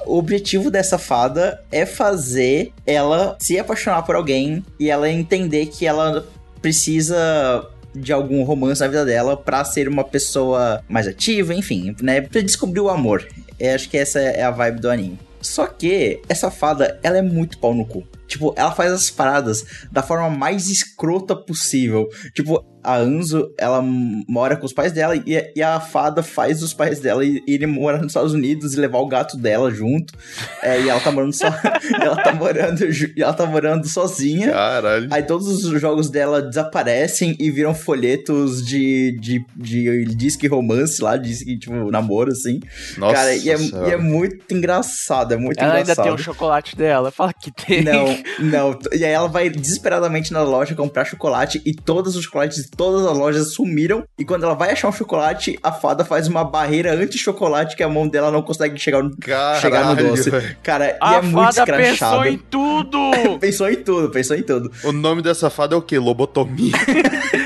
o objetivo dessa fada é fazer ela se apaixonar por alguém e ela entender que ela precisa de algum romance na vida dela pra ser uma pessoa mais ativa, enfim, né? Pra descobrir o amor. Eu acho que essa é a vibe do anime. Só que essa fada, ela é muito pau no cu. Tipo, ela faz as paradas da forma mais escrota possível. Tipo, a Anzo, ela mora com os pais dela e, e a fada faz os pais dela ir- irem morar nos Estados Unidos e levar o gato dela junto. É, e ela tá morando só. ela tá morando. Ela tá morando sozinha. Caralho. Aí todos os jogos dela desaparecem e viram folhetos de, de, de disque romance lá, disque, tipo, namoro, assim. Nossa Cara, e é, e é muito engraçado, é muito Ela ainda engraçado. tem o chocolate dela. Fala que tem. Não, Não, e aí ela vai desesperadamente na loja comprar chocolate e todos os chocolates de todas as lojas sumiram. E quando ela vai achar um chocolate, a fada faz uma barreira anti-chocolate que a mão dela não consegue chegar no, Caralho, chegar no doce. velho. Cara, e A é muito fada pensou escrachado. em tudo! Pensou em tudo, pensou em tudo. O nome dessa fada é o quê? Lobotomia.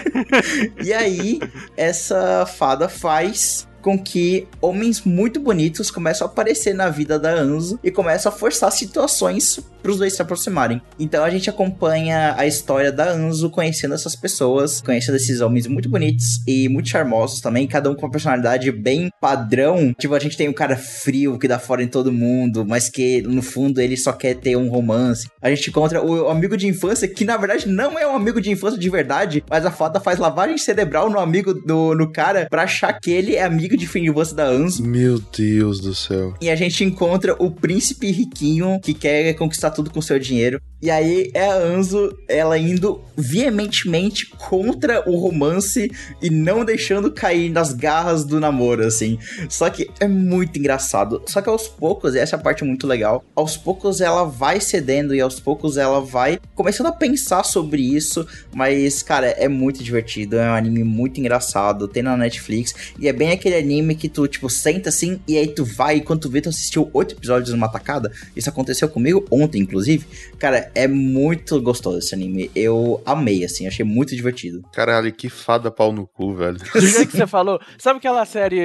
E aí, essa fada faz com que homens muito bonitos começam a aparecer na vida da Anzo e começam a forçar situações para os dois se aproximarem. Então a gente acompanha a história da Anzo conhecendo essas pessoas, conhecendo esses homens muito bonitos e muito charmosos também, cada um com uma personalidade bem padrão. Tipo, a gente tem um cara frio que dá fora em todo mundo, mas que no fundo ele só quer ter um romance. A gente encontra o amigo de infância que na verdade não é um amigo de infância de verdade, mas a fada faz lavagem cerebral no amigo do no cara pra achar que ele é amigo de infância da Anzo. Meu Deus do céu. E a gente encontra o príncipe riquinho que quer conquistar tudo com seu dinheiro. E aí é a Anzo, ela indo veementemente contra o romance e não deixando cair nas garras do namoro, assim. Só que é muito engraçado. Só que aos poucos, e essa é a parte muito legal, aos poucos ela vai cedendo e aos poucos ela vai começando a pensar sobre isso. Mas, cara, é muito divertido. É um anime muito engraçado. Tem na Netflix. E é bem aquele anime que tu, tipo, senta assim e aí tu vai. E quando tu vê, tu assistiu oito episódios numa tacada. Isso aconteceu comigo ontem, inclusive. Cara, é muito gostoso esse anime. Eu amei, assim. Achei muito divertido. Caralho, que fada pau no cu, velho. Do jeito que você falou, sabe aquela série.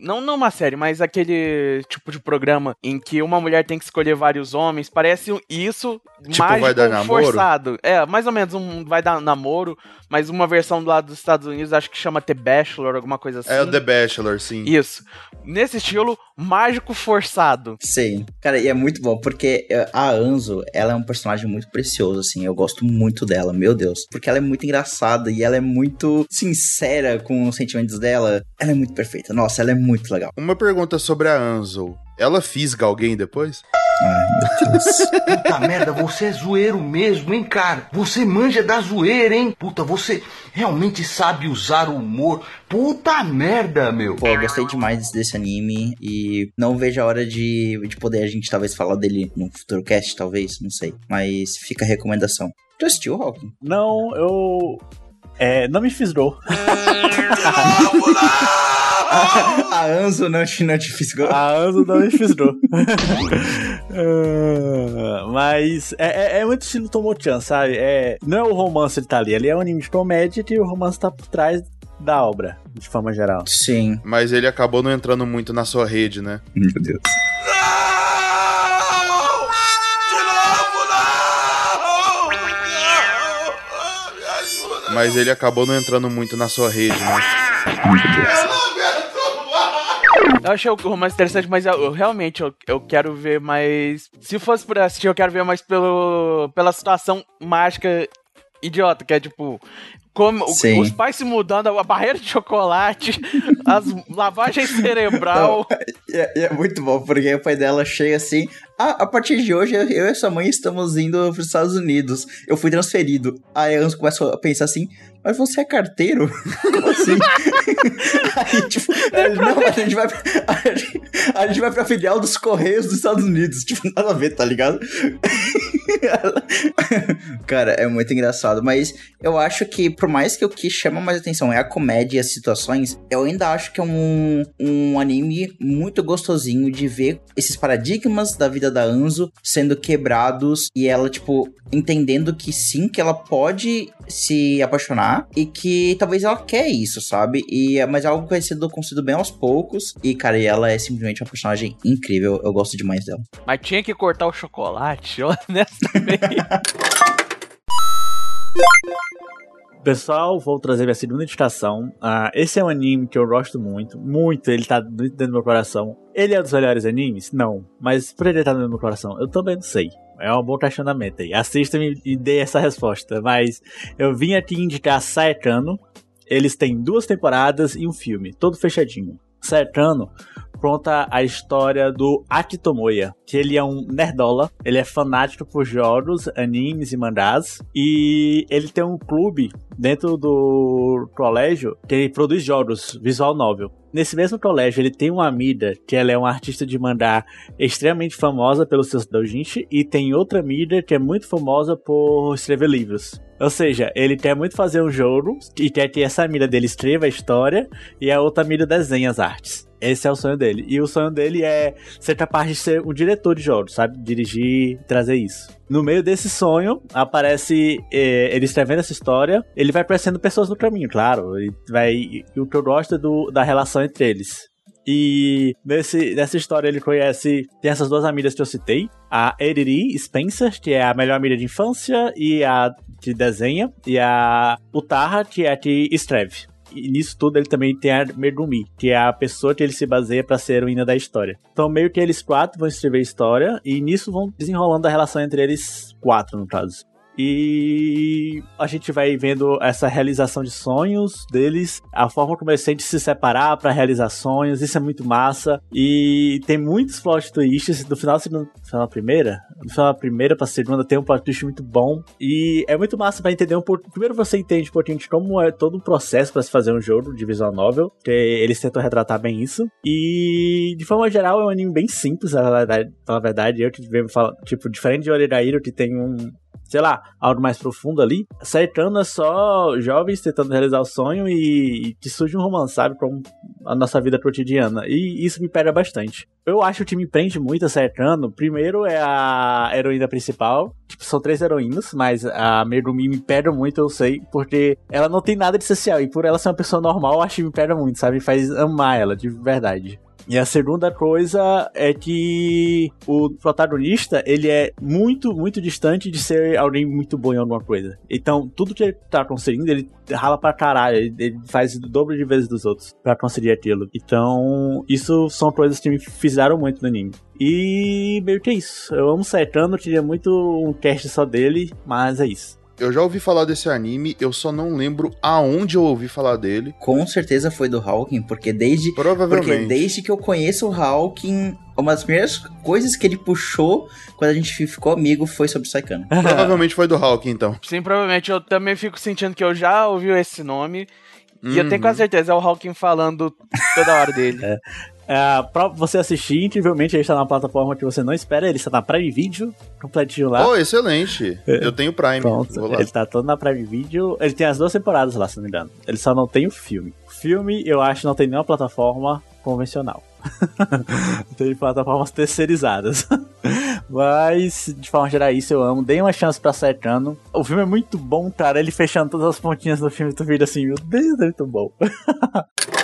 Não, não uma série, mas aquele tipo de programa em que uma mulher tem que escolher vários homens. Parece isso, Tipo, mágico, vai dar namoro? forçado. É, mais ou menos um vai dar namoro, mas uma versão do lado dos Estados Unidos, acho que chama The Bachelor, alguma coisa assim. É o The Bachelor, sim. Isso. Nesse estilo, mágico forçado. Sim. Cara, e é muito bom, porque eh, a Anzo, ela é um personagem muito precioso, assim. Eu gosto muito dela, meu Deus. Porque ela é muito engraçada e ela é muito sincera com os sentimentos dela. Ela é muito perfeita. Nossa, ela é muito legal. Uma pergunta sobre a Anzo. Ela fisga alguém depois? Ai, meu Deus. Puta merda, você é zoeiro mesmo, hein, cara? Você manja da zoeira, hein? Puta, você realmente sabe usar o humor. Puta merda, meu. Pô, eu gostei demais desse anime e não vejo a hora de, de poder a gente talvez falar dele num futuro cast, talvez, não sei. Mas fica a recomendação. Tu assistiu, Hawking? Não, eu. É, não me fisgou. a Anzo não te, não te fisgou? A Anzo não me fisgou. Ah, Mas é, é, é muito estilo Tomo-chan, sabe? É, não é o romance que tá ali, ali é um anime de comédia que o romance tá por trás da obra, de forma geral. Sim. Mas ele acabou não entrando muito na sua rede, né? Meu Deus. Mas ele acabou não entrando muito na sua rede, né? Eu achei o romance interessante, mas eu, eu realmente eu, eu quero ver mais. Se fosse por assistir, eu quero ver mais pelo, pela situação mágica idiota, que é tipo. Como, Sim. os pais se mudando, a barreira de chocolate, as lavagem cerebral. E é, e é muito bom, porque o pai dela chega assim: Ah, a partir de hoje eu e sua mãe estamos indo para os Estados Unidos. Eu fui transferido. Aí a Anso começa a pensar assim: Mas você é carteiro? Como assim? Aí, tipo, ele, não, a gente vai. A gente, a gente vai pra filial dos Correios dos Estados Unidos. Tipo, nada a ver, tá ligado? Cara, é muito engraçado. Mas eu acho que, por mais que o que chama mais atenção é a comédia e as situações, eu ainda acho que é um, um anime muito gostosinho de ver esses paradigmas da vida da Anzo sendo quebrados e ela, tipo, entendendo que sim, que ela pode se apaixonar e que talvez ela quer isso, sabe? E, mas é algo que vai sendo construído bem aos poucos. E, cara, e ela é simplesmente uma personagem incrível. Eu gosto demais dela. Mas tinha que cortar o chocolate, honestamente. Pessoal, vou trazer minha segunda indicação. Ah, esse é um anime que eu gosto muito, muito. Ele tá dentro do meu coração. Ele é dos melhores animes? Não. Mas por ele estar do meu coração, eu também não sei. É um bom questionamento aí. Assista-me e dê essa resposta. Mas eu vim aqui indicar Saekano. Eles têm duas temporadas e um filme, todo fechadinho. Saekano, conta a história do Akitomoya, que ele é um nerdola, ele é fanático por jogos, animes e mangás, e ele tem um clube dentro do colégio que ele produz jogos, visual novel. Nesse mesmo colégio, ele tem uma amiga que ela é uma artista de mangá extremamente famosa pelos seus doujinshi e tem outra amiga que é muito famosa por escrever livros. Ou seja, ele quer muito fazer um jogo e quer que essa amiga dele escreva a história e a outra amiga desenhe as artes. Esse é o sonho dele. E o sonho dele é ser capaz de ser um diretor de jogos, sabe? Dirigir, trazer isso. No meio desse sonho, aparece eh, ele escrevendo essa história. Ele vai conhecendo pessoas no caminho, claro. E, vai, e o que eu gosto é do, da relação entre eles. E nesse, nessa história ele conhece. Tem essas duas amigas que eu citei: a Eriri Spencer, que é a melhor amiga de infância, e a que desenha, e a Utaha, que é a que escreve. E nisso tudo ele também tem a Megumi, que é a pessoa que ele se baseia para ser a heroína da história. Então, meio que eles quatro vão escrever história, e nisso vão desenrolando a relação entre eles quatro, no caso. E a gente vai vendo essa realização de sonhos deles, a forma como eles sentem se separar para realizar sonhos, isso é muito massa. E tem muitos plot twists. Do final da segunda, final primeira, final da primeira pra segunda tem um plot twist muito bom. E é muito massa para entender um pouco. Primeiro você entende um pouquinho de como é todo o processo para se fazer um jogo de visual novel, que eles tentam retratar bem isso. E de forma geral é um anime bem simples, na verdade. Verdade, eu que venho falar, tipo, diferente de Orirairo, que tem um, sei lá, algo mais profundo ali. Saitano é só jovens tentando realizar o sonho e, que surge um romance, sabe? Com a nossa vida cotidiana. E isso me pega bastante. Eu acho que me prende muito a Saitano. Primeiro é a heroína principal. Tipo, são três heroínas, mas a Megumi me pega muito, eu sei, porque ela não tem nada de especial. E por ela ser uma pessoa normal, eu acho que me pega muito, sabe? Me faz amar ela, de verdade. E a segunda coisa é que o protagonista, ele é muito, muito distante de ser alguém muito bom em alguma coisa. Então, tudo que ele tá conseguindo, ele rala pra caralho, ele, ele faz o dobro de vezes dos outros para conseguir aquilo. Então, isso são coisas que me fizeram muito no anime. E meio que é isso. Eu amo Saitano, queria muito um cast só dele, mas é isso. Eu já ouvi falar desse anime, eu só não lembro aonde eu ouvi falar dele. Com certeza foi do Hawking, porque desde, Provavelmente. porque desde que eu conheço o Hawking, uma das primeiras coisas que ele puxou quando a gente ficou amigo foi sobre Saikano. Provavelmente foi do Hulk, então. Sim, provavelmente eu também fico sentindo que eu já ouvi esse nome. E eu tenho Uhum. quase certeza, é o Hawking falando toda hora dele. É, pra você assistir, incrivelmente ele está na plataforma que você não espera, ele está na Prime Video, completinho lá. Oh, excelente. Eu tenho Prime. Pronto, Vou lá. ele tá todo na Prime Video. Ele tem as duas temporadas lá, se não me engano. Ele só não tem o filme. O filme, eu acho, não tem nenhuma plataforma convencional. tem plataformas terceirizadas. Mas, de forma geral, isso eu amo. Dei uma chance pra Saitano. O filme é muito bom, cara. Ele fechando todas as pontinhas do filme, tu vira assim, meu Deus, é muito bom.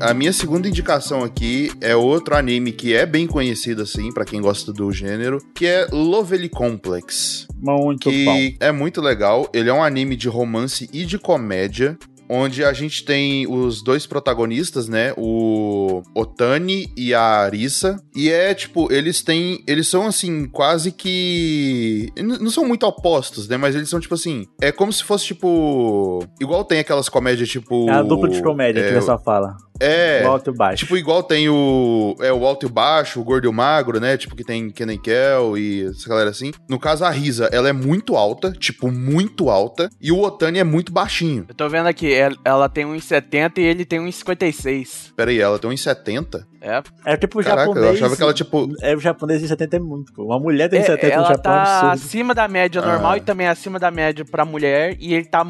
A minha segunda indicação aqui é outro anime que é bem conhecido, assim, pra quem gosta do gênero, que é Lovely Complex. Muito bom. que é muito legal. Ele é um anime de romance e de comédia. Onde a gente tem os dois protagonistas, né? O Otani e a Arisa. E é tipo, eles têm. Eles são assim, quase que. Não são muito opostos, né? Mas eles são tipo assim. É como se fosse tipo. Igual tem aquelas comédias tipo. É a dupla de comédia é, que o pessoal fala. É. O alto e o baixo. Tipo, igual tem o. É o alto e o baixo, o gordo e o magro, né? Tipo, que tem Kenan Kel e essa galera assim. No caso, a Risa, ela é muito alta, tipo, muito alta. E o Otani é muito baixinho. Eu tô vendo aqui, ela- ela tem 1,70 e ele tem 1,56. Pera aí, ela tem 1,70? É. É tipo o Caraca, japonês. eu achava que ela, tipo. É, o japonês em 70 é muito, pô. Uma mulher tem É, 70 no ela Japão é tá absurdo. acima da média normal Ah. e também acima da média pra mulher. E ele tá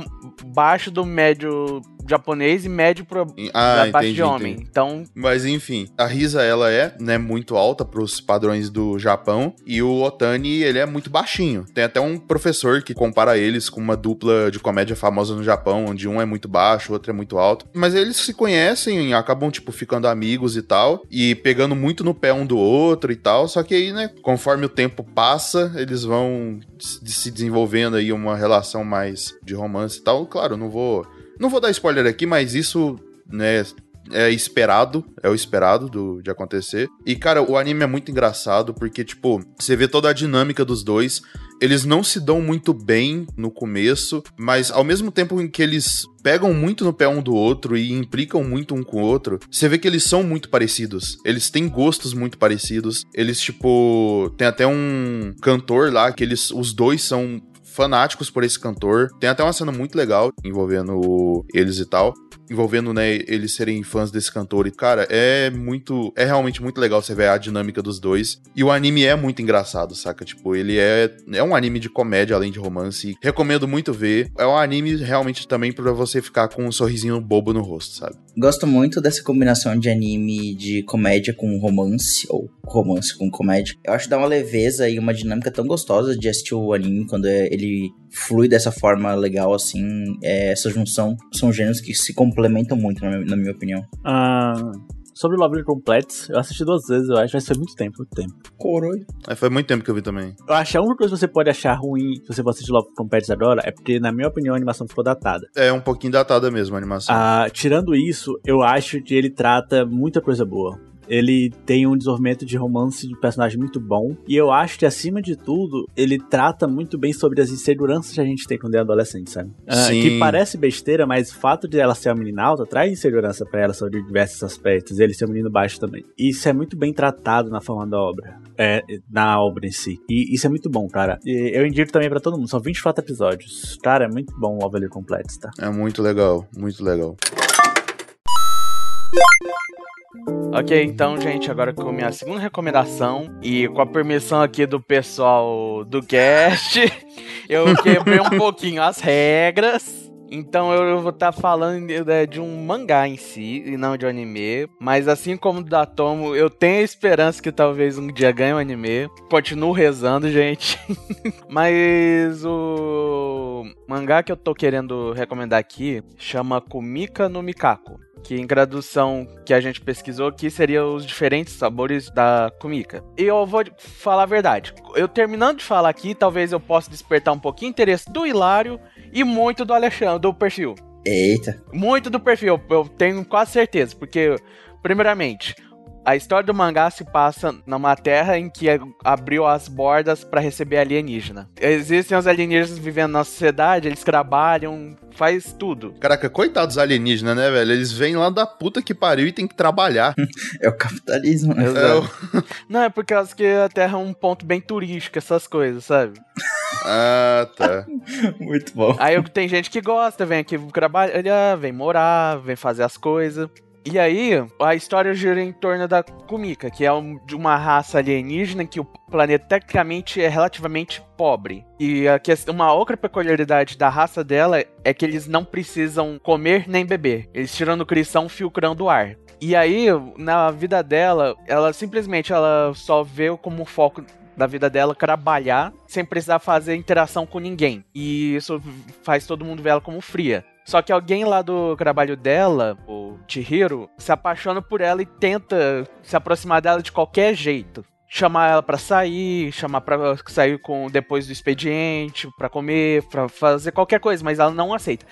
baixo do médio japonês e médio pro, Ah, da parte de homem. entendi. Então, Mas enfim, a Risa, ela é, né, muito alta pros padrões do Japão. E o Otani, ele é muito baixinho. Tem até um professor que compara eles com uma dupla de comédia famosa no Japão, onde um é muito baixo, o outro é muito alto. Mas eles se conhecem e acabam, tipo, ficando amigos e tal. E pegando muito no pé um do outro e tal. Só que aí, né, conforme o tempo passa, eles vão se se desenvolvendo aí uma relação mais de romance e tal. Claro, não vou. Não vou dar spoiler aqui, mas isso, né, é esperado, é o esperado do, de acontecer. E, cara, o anime é muito engraçado porque, tipo, você vê toda a dinâmica dos dois. Eles não se dão muito bem no começo, mas ao mesmo tempo em que eles pegam muito no pé um do outro e implicam muito um com o outro, você vê que eles são muito parecidos. Eles têm gostos muito parecidos. Eles, tipo, tem até um cantor lá que eles, os dois são fanáticos por esse cantor. Tem até uma cena muito legal envolvendo eles e tal envolvendo, né, eles serem fãs desse cantor. E, cara, é muito. É realmente muito legal você ver a dinâmica dos dois. E o anime é muito engraçado, saca? Tipo, ele é. É um anime de comédia além de romance. Recomendo muito ver. É um anime realmente também para você ficar com um sorrisinho bobo no rosto, sabe? Gosto muito dessa combinação de anime de comédia com romance, ou romance com comédia. Eu acho que dá uma leveza e uma dinâmica tão gostosa de assistir o anime quando é, ele flui dessa forma legal, assim. É, essa junção são gêneros que se complementam muito, na minha, na minha opinião. Ah, sobre o Lovely Complex, eu assisti duas vezes, eu acho, mas foi muito tempo, muito tempo. Coroi. É, foi muito tempo que eu vi também. Eu acho que a única coisa que você pode achar ruim se você for assistir Love Complex agora é porque, na minha opinião, a animação ficou datada. É um pouquinho datada mesmo a animação. Ah, tirando isso, eu acho que ele trata muita coisa boa. Ele tem um desenvolvimento de romance de personagem muito bom. E eu acho que, acima de tudo, ele trata muito bem sobre as inseguranças que a gente tem quando é adolescente, sabe? Sim. que parece besteira, mas o fato de ela ser uma menina alta traz insegurança pra ela sobre diversos aspectos. Ele ser um menino baixo também. E isso é muito bem tratado na forma da obra. É, na obra em si. E isso é muito bom, cara. E eu indico também pra todo mundo. São 24 episódios. Cara, é muito bom o Overly Complex, tá? É muito legal, muito legal. Ok, então, gente, agora com a minha segunda recomendação e com a permissão aqui do pessoal do cast, eu quebrei um pouquinho as regras. Então eu vou estar falando de, de um mangá em si, e não de um anime. Mas assim como o da Tomo, eu tenho a esperança que talvez um dia ganhe um anime. Continuo rezando, gente. mas o mangá que eu tô querendo recomendar aqui chama Kumika no Mikako que em tradução que a gente pesquisou aqui seria os diferentes sabores da kumika. E eu vou falar a verdade. Eu terminando de falar aqui, talvez eu possa despertar um pouquinho interesse do Hilário e muito do Alexandre, do perfil. Eita. Muito do perfil, eu tenho quase certeza, porque primeiramente, a história do mangá se passa numa terra em que abriu as bordas para receber alienígena. Existem os alienígenas vivendo na sociedade, eles trabalham, faz tudo. Caraca, coitados alienígenas, né, velho? Eles vêm lá da puta que pariu e tem que trabalhar. É o capitalismo, né? É o- Não, é por causa que a Terra é um ponto bem turístico, essas coisas, sabe? Ah, tá. Muito bom. Aí tem gente que gosta, vem aqui trabalhar, vem morar, vem fazer as coisas. E aí, a história gira em torno da Kumika, que é um- de uma raça alienígena que o planeta tecnicamente é relativamente pobre. E a uma outra peculiaridade da raça dela é que eles não precisam comer nem beber. Eles tiram nutrição filtrando o ar. E aí, na vida dela, ela simplesmente ela só vê como foco da vida dela trabalhar sem precisar fazer interação com ninguém. E isso faz todo mundo ver ela como fria. Só que alguém lá do trabalho dela, o Chihiro, se apaixona por ela e tenta se aproximar dela de qualquer jeito. Chamar ela pra sair, chamar pra sair com depois do expediente, pra comer, pra fazer qualquer coisa, mas ela não aceita.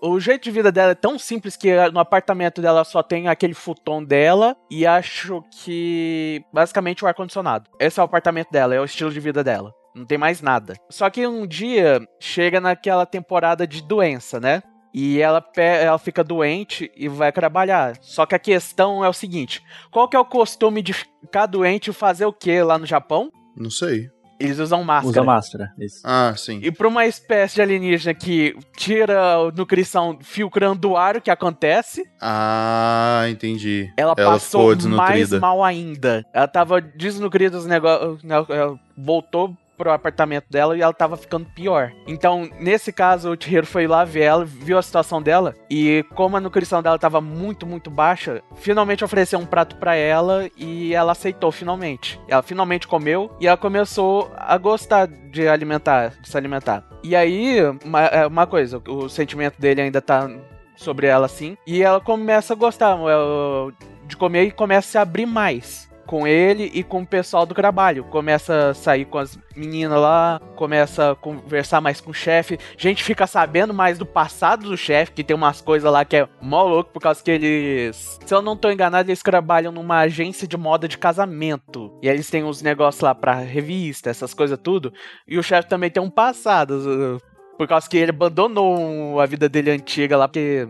O jeito de vida dela é tão simples que no apartamento dela só tem aquele futon dela e acho que basicamente o ar-condicionado. Esse é o apartamento dela, é o estilo de vida dela. Não tem mais nada. Só que um dia chega naquela temporada de doença, né? E ela, ela fica doente e vai trabalhar. Só que a questão é o seguinte: qual que é o costume de ficar doente e fazer o que lá no Japão? Não sei. Eles usam máscara. Usa máscara, isso. Ah, sim. E pra uma espécie de alienígena que tira a nutrição filtrando o ar, o que acontece? Ah, entendi. Ela, Ela passou mais mal ainda. Ela tava desnutrida os negócios. Ela voltou pro apartamento dela e ela tava ficando pior. Então, nesse caso, o Chihiro foi lá ver ela, viu a situação dela e como a nutrição dela tava muito, muito baixa, finalmente ofereceu um prato pra ela e ela aceitou finalmente. Ela finalmente comeu e ela começou a gostar de alimentar, de se alimentar. E aí, uma, é, uma coisa, o sentimento dele ainda tá sobre ela assim, e ela começa a gostar ela- de comer e começa a se abrir mais. Com ele e com o pessoal do trabalho. Começa a sair com as meninas lá, começa a conversar mais com o chefe. Gente fica sabendo mais do passado do chefe, que tem umas coisas lá que é mó louco, por causa que eles, se eu não tô enganado, eles trabalham numa agência de moda de casamento. E eles têm uns negócios lá pra revista, essas coisas tudo. E o chefe também tem um passado, uh, por causa que ele abandonou a vida dele antiga lá, porque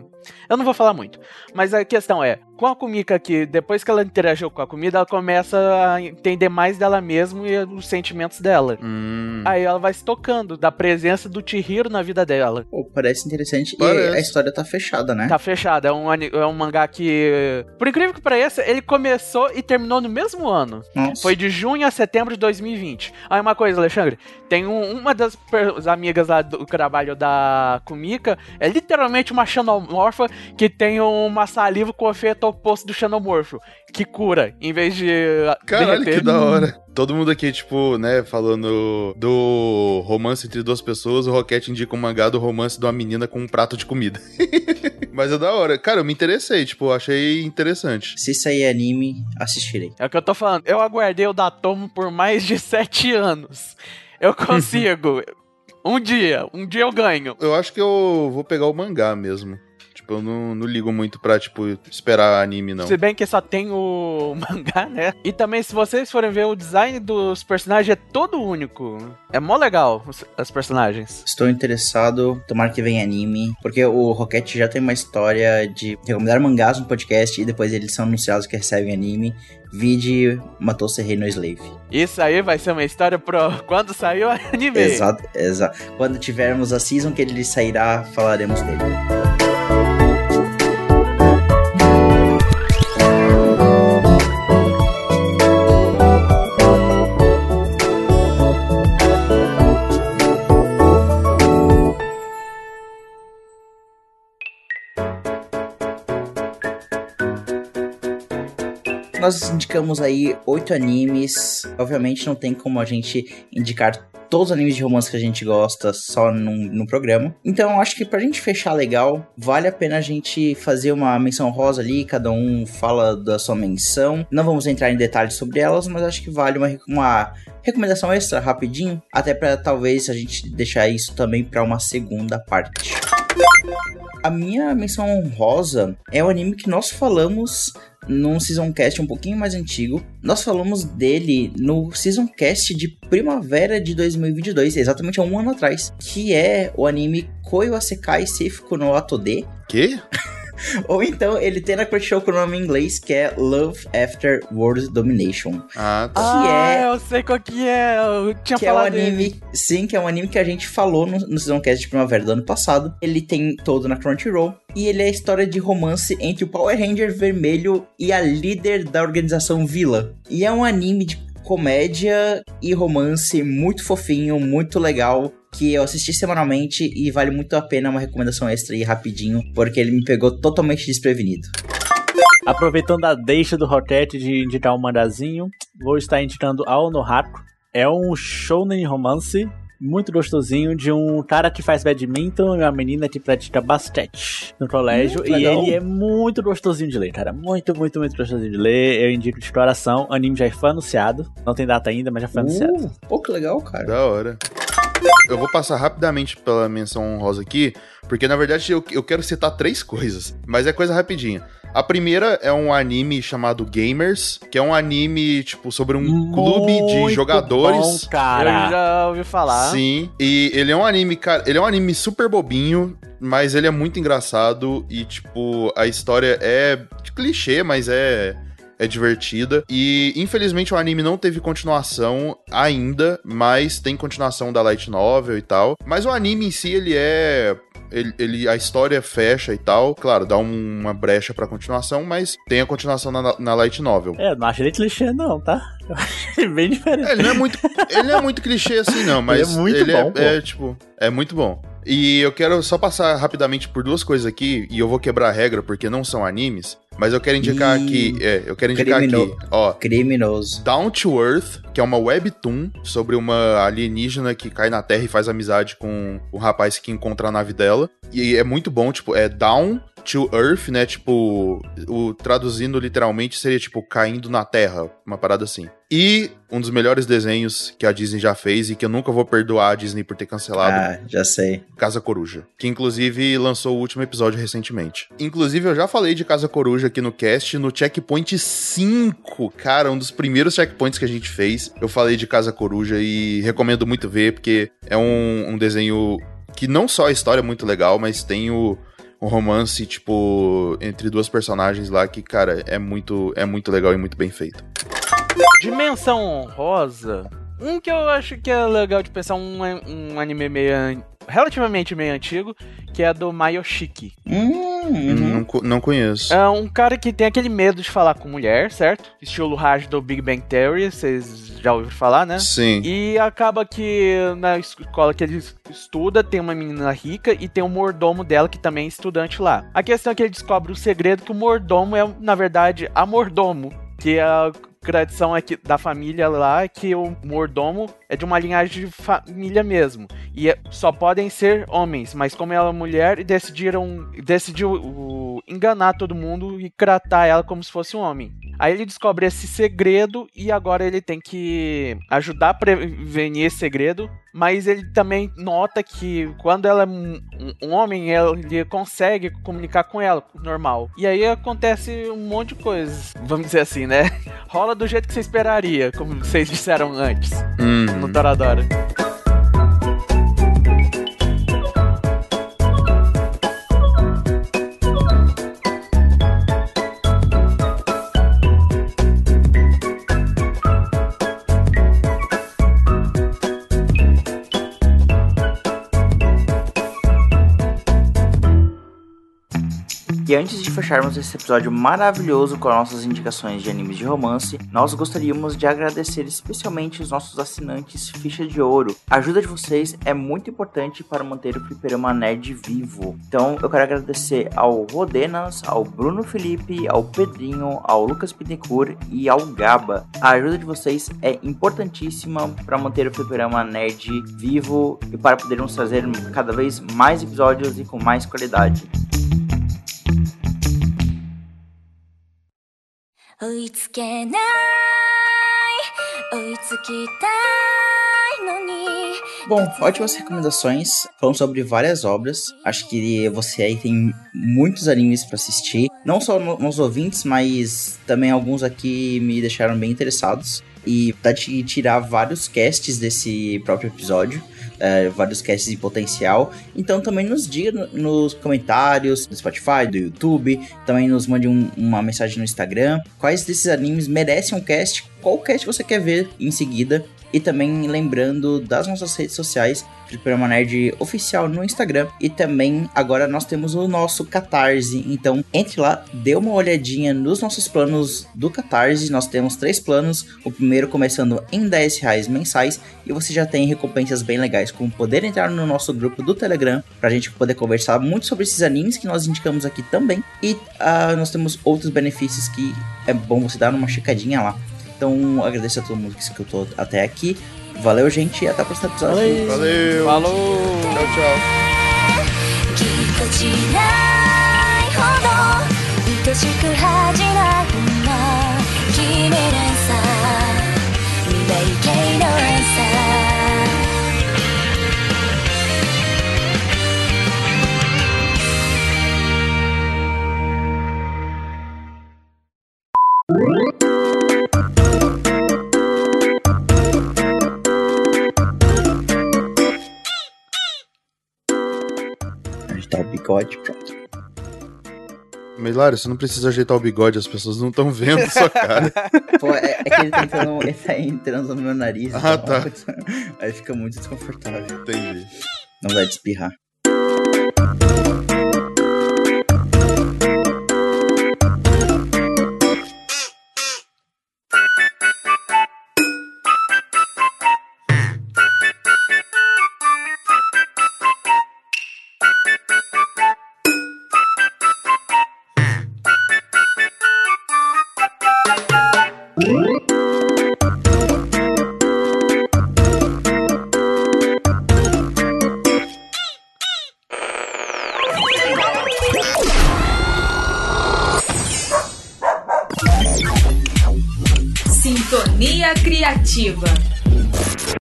eu não vou falar muito. Mas a questão é, com a Kumika aqui, depois que ela interagiu com a comida, ela começa a entender mais dela mesma e os sentimentos dela. Hum. Aí ela vai se tocando da presença do Chihiro na vida dela. Pô, parece interessante. Parece. E a história tá fechada, né? Tá fechado, é um, é um mangá que, por incrível que pareça, ele começou e terminou no mesmo ano. Nossa. Foi de junho a setembro de 2020. Aí uma coisa, Alexandre, tem um- uma das amigas lá do trabalho da Kumika, é literalmente uma xenomorfa que tem uma saliva com o efeito oposto do xenomorfo, que cura, em vez de Caralho, derreter. que da hora. Todo mundo aqui, tipo, né, falando do romance entre duas pessoas, o Rocket indica um mangá do romance de uma menina com um prato de comida. Mas é da hora. Cara, eu me interessei, tipo, achei interessante. Se sair anime, assistirei. É o que eu tô falando. Eu aguardei o Datomo por mais de sete anos. Eu consigo. um dia, um dia eu ganho. Eu acho que eu vou pegar o mangá mesmo. Tipo, eu não, não ligo muito pra, tipo, esperar anime, não. Se bem que só tem o mangá, né? E também, se vocês forem ver, o design dos personagens é todo único. É mó legal, os, os personagens. Estou interessado, tomara que venha anime, porque o Rocket já tem uma história de recomendar mangás no podcast e depois eles são anunciados que recebem anime. Vide Matou Serrei no Slave. Isso aí vai ser uma história pro quando sair o anime. Exato, exato. Quando tivermos a season que ele sairá, falaremos dele. Nós indicamos aí oito animes. Obviamente não tem como a gente indicar todos os animes de romance que a gente gosta só num programa. Então acho que pra gente fechar legal, vale a pena a gente fazer uma menção rosa ali, cada um fala da sua menção. Não vamos entrar em detalhes sobre elas, mas acho que vale uma, uma recomendação extra rapidinho, até pra talvez a gente deixar isso também pra uma segunda parte. A minha menção honrosa é o anime que nós falamos num Season Cast um pouquinho mais antigo. Nós falamos dele no Season Cast de primavera de 2022, exatamente há um ano atrás, que é o anime Koi wa Sekai Seifuku no Atode, Quê? ou então ele tem na Crunchyroll com o nome em inglês, que é Love After World Domination. Ah, tá. Que ah, é- eu sei qual que é. Eu tinha que é um dele. anime, sim, que é um anime que a gente falou no, no Season Cast de primavera do ano passado. Ele tem todo na Crunchyroll e ele é a história de romance entre o Power Ranger vermelho e a líder da organização Vila. E é um anime de comédia e romance muito fofinho, muito legal. Que eu assisti semanalmente e vale muito a pena uma recomendação extra aí rapidinho, porque ele me pegou totalmente desprevenido. Aproveitando a deixa do Rocket de indicar um mandazinho, vou estar indicando Ao no Haku. É um shounen romance muito gostosinho de um cara que faz badminton e uma menina que pratica basquete no colégio. Hum, e legal. ele é muito gostosinho de ler, cara. Muito, muito, muito gostosinho de ler. Eu indico de coração. O anime já foi anunciado. Não tem data ainda, mas já foi anunciado. Uh, pô, que legal, cara. Da hora. Eu vou passar rapidamente pela menção honrosa aqui, porque na verdade eu, eu quero citar três coisas, mas é coisa rapidinha. A primeira é um anime chamado Gamers, que é um anime, tipo, sobre um clube de Muito jogadores. Bom, cara. Eu já ouvi falar. Sim, e ele é um anime, cara, ele é um anime super bobinho, mas ele é muito engraçado e, tipo, a história é de clichê, mas é. É divertida. E infelizmente o anime não teve continuação ainda, mas tem continuação da Light Novel e tal. Mas o anime em si, ele é. Ele, ele- a história fecha e tal. Claro, dá um- uma brecha pra continuação, mas tem a continuação na, na Light Novel. É, não acho ele clichê, não, tá? Eu acho bem diferente. É, ele não é muito, ele não é muito clichê assim, não, mas Ele é muito ele bom, pô. é, tipo, é muito bom. E eu quero só passar rapidamente por duas coisas aqui, e eu vou quebrar a regra porque não são animes, mas eu quero indicar Ih, aqui, é, eu quero indicar crimino- aqui, ó, Criminoso. Down to Earth, que é uma webtoon sobre uma alienígena que cai na Terra e faz amizade com o rapaz que encontra a nave dela. E é muito bom, tipo, é Down to Earth, né? Tipo, o traduzindo literalmente seria tipo caindo na terra, uma parada assim. E um dos melhores desenhos que a Disney já fez e que eu nunca vou perdoar a Disney por ter cancelado, Ah, já sei. Casa Coruja, que inclusive lançou o último episódio recentemente. Inclusive eu já falei de Casa Coruja aqui no cast, no Checkpoint 5, cara, um dos primeiros checkpoints que a gente fez. Eu falei de Casa Coruja e recomendo muito ver porque é um, um desenho que não só a história é muito legal, mas tem o romance tipo entre duas personagens lá que, cara, é muito é muito legal e muito bem feito. Dimensão honrosa. Um que eu acho que é legal de pensar um, um anime meio relativamente meio antigo, que é do Mayoshiki. Hum, uhum. Não, não conheço. É um cara que tem aquele medo de falar com mulher, certo? Estilo Raj do Big Bang Theory, vocês já ouviram falar, né? Sim. E acaba que na escola que ele estuda tem uma menina rica e tem um mordomo dela que também é estudante lá. A questão é que ele descobre o segredo que o mordomo é, na verdade, a mordomo. Que a tradição aqui da família lá é que o mordomo é de uma linhagem de família mesmo. E é- só podem ser homens, mas como ela é mulher, decidiram. decidiu enganar todo mundo e tratar ela como se fosse um homem. Aí ele descobre esse segredo e agora ele tem que ajudar a prevenir esse segredo. Mas ele também nota que quando ela é um homem, ele consegue comunicar com ela, normal. E aí acontece um monte de coisas, vamos dizer assim, né? Rola do jeito que você esperaria, como vocês disseram antes, Uhum. no Toradora. E antes de fecharmos esse episódio maravilhoso com as nossas indicações de animes de romance, nós gostaríamos de agradecer especialmente os nossos assinantes Ficha de Ouro. A ajuda de vocês é muito importante para manter o Fliperama Nerd vivo. Então eu quero agradecer ao Rodenas, ao Bruno Felipe, ao Pedrinho, ao Lucas Pittencourt e ao Gaba. A ajuda de vocês é importantíssima para manter o Fliperama Nerd vivo e para podermos trazer cada vez mais episódios e com mais qualidade. 追いつけない追いつきたいのに Bom, ótimas recomendações. Falamos sobre várias obras. Acho que você aí tem muitos animes pra assistir. Não só no- nos ouvintes, mas também alguns aqui me deixaram bem interessados. E dá de tirar vários casts desse próprio episódio. é, vários casts de potencial. Então também nos diga no- nos comentários do Spotify, do YouTube. Também nos mande um- uma mensagem no Instagram. Quais desses animes merecem um cast? Qual cast você quer ver em seguida? E também lembrando das nossas redes sociais, Fliperama Nerd Oficial no Instagram. E também agora nós temos o nosso Catarse. Então entre lá, dê uma olhadinha nos nossos planos do Catarse. Nós temos três planos. O primeiro começando em 10 reais mensais. E você já tem recompensas bem legais, como poder entrar no nosso grupo do Telegram. Pra gente poder conversar muito sobre esses animes que nós indicamos aqui também. E ah, nós temos outros benefícios que é bom você dar uma checadinha lá. Então agradeço a todo mundo que escutou até aqui. Valeu, gente, e até o próximo episódio. Valeu. Falou! Tchau, tchau. Bigode, pronto. Mas, Lara, você não precisa ajeitar o bigode, as pessoas não estão vendo sua cara. Pô, é, é que ele tá, entrando, ele tá entrando no meu nariz. Ah, então, tá. Aí fica muito desconfortável. Entendi. Não vai de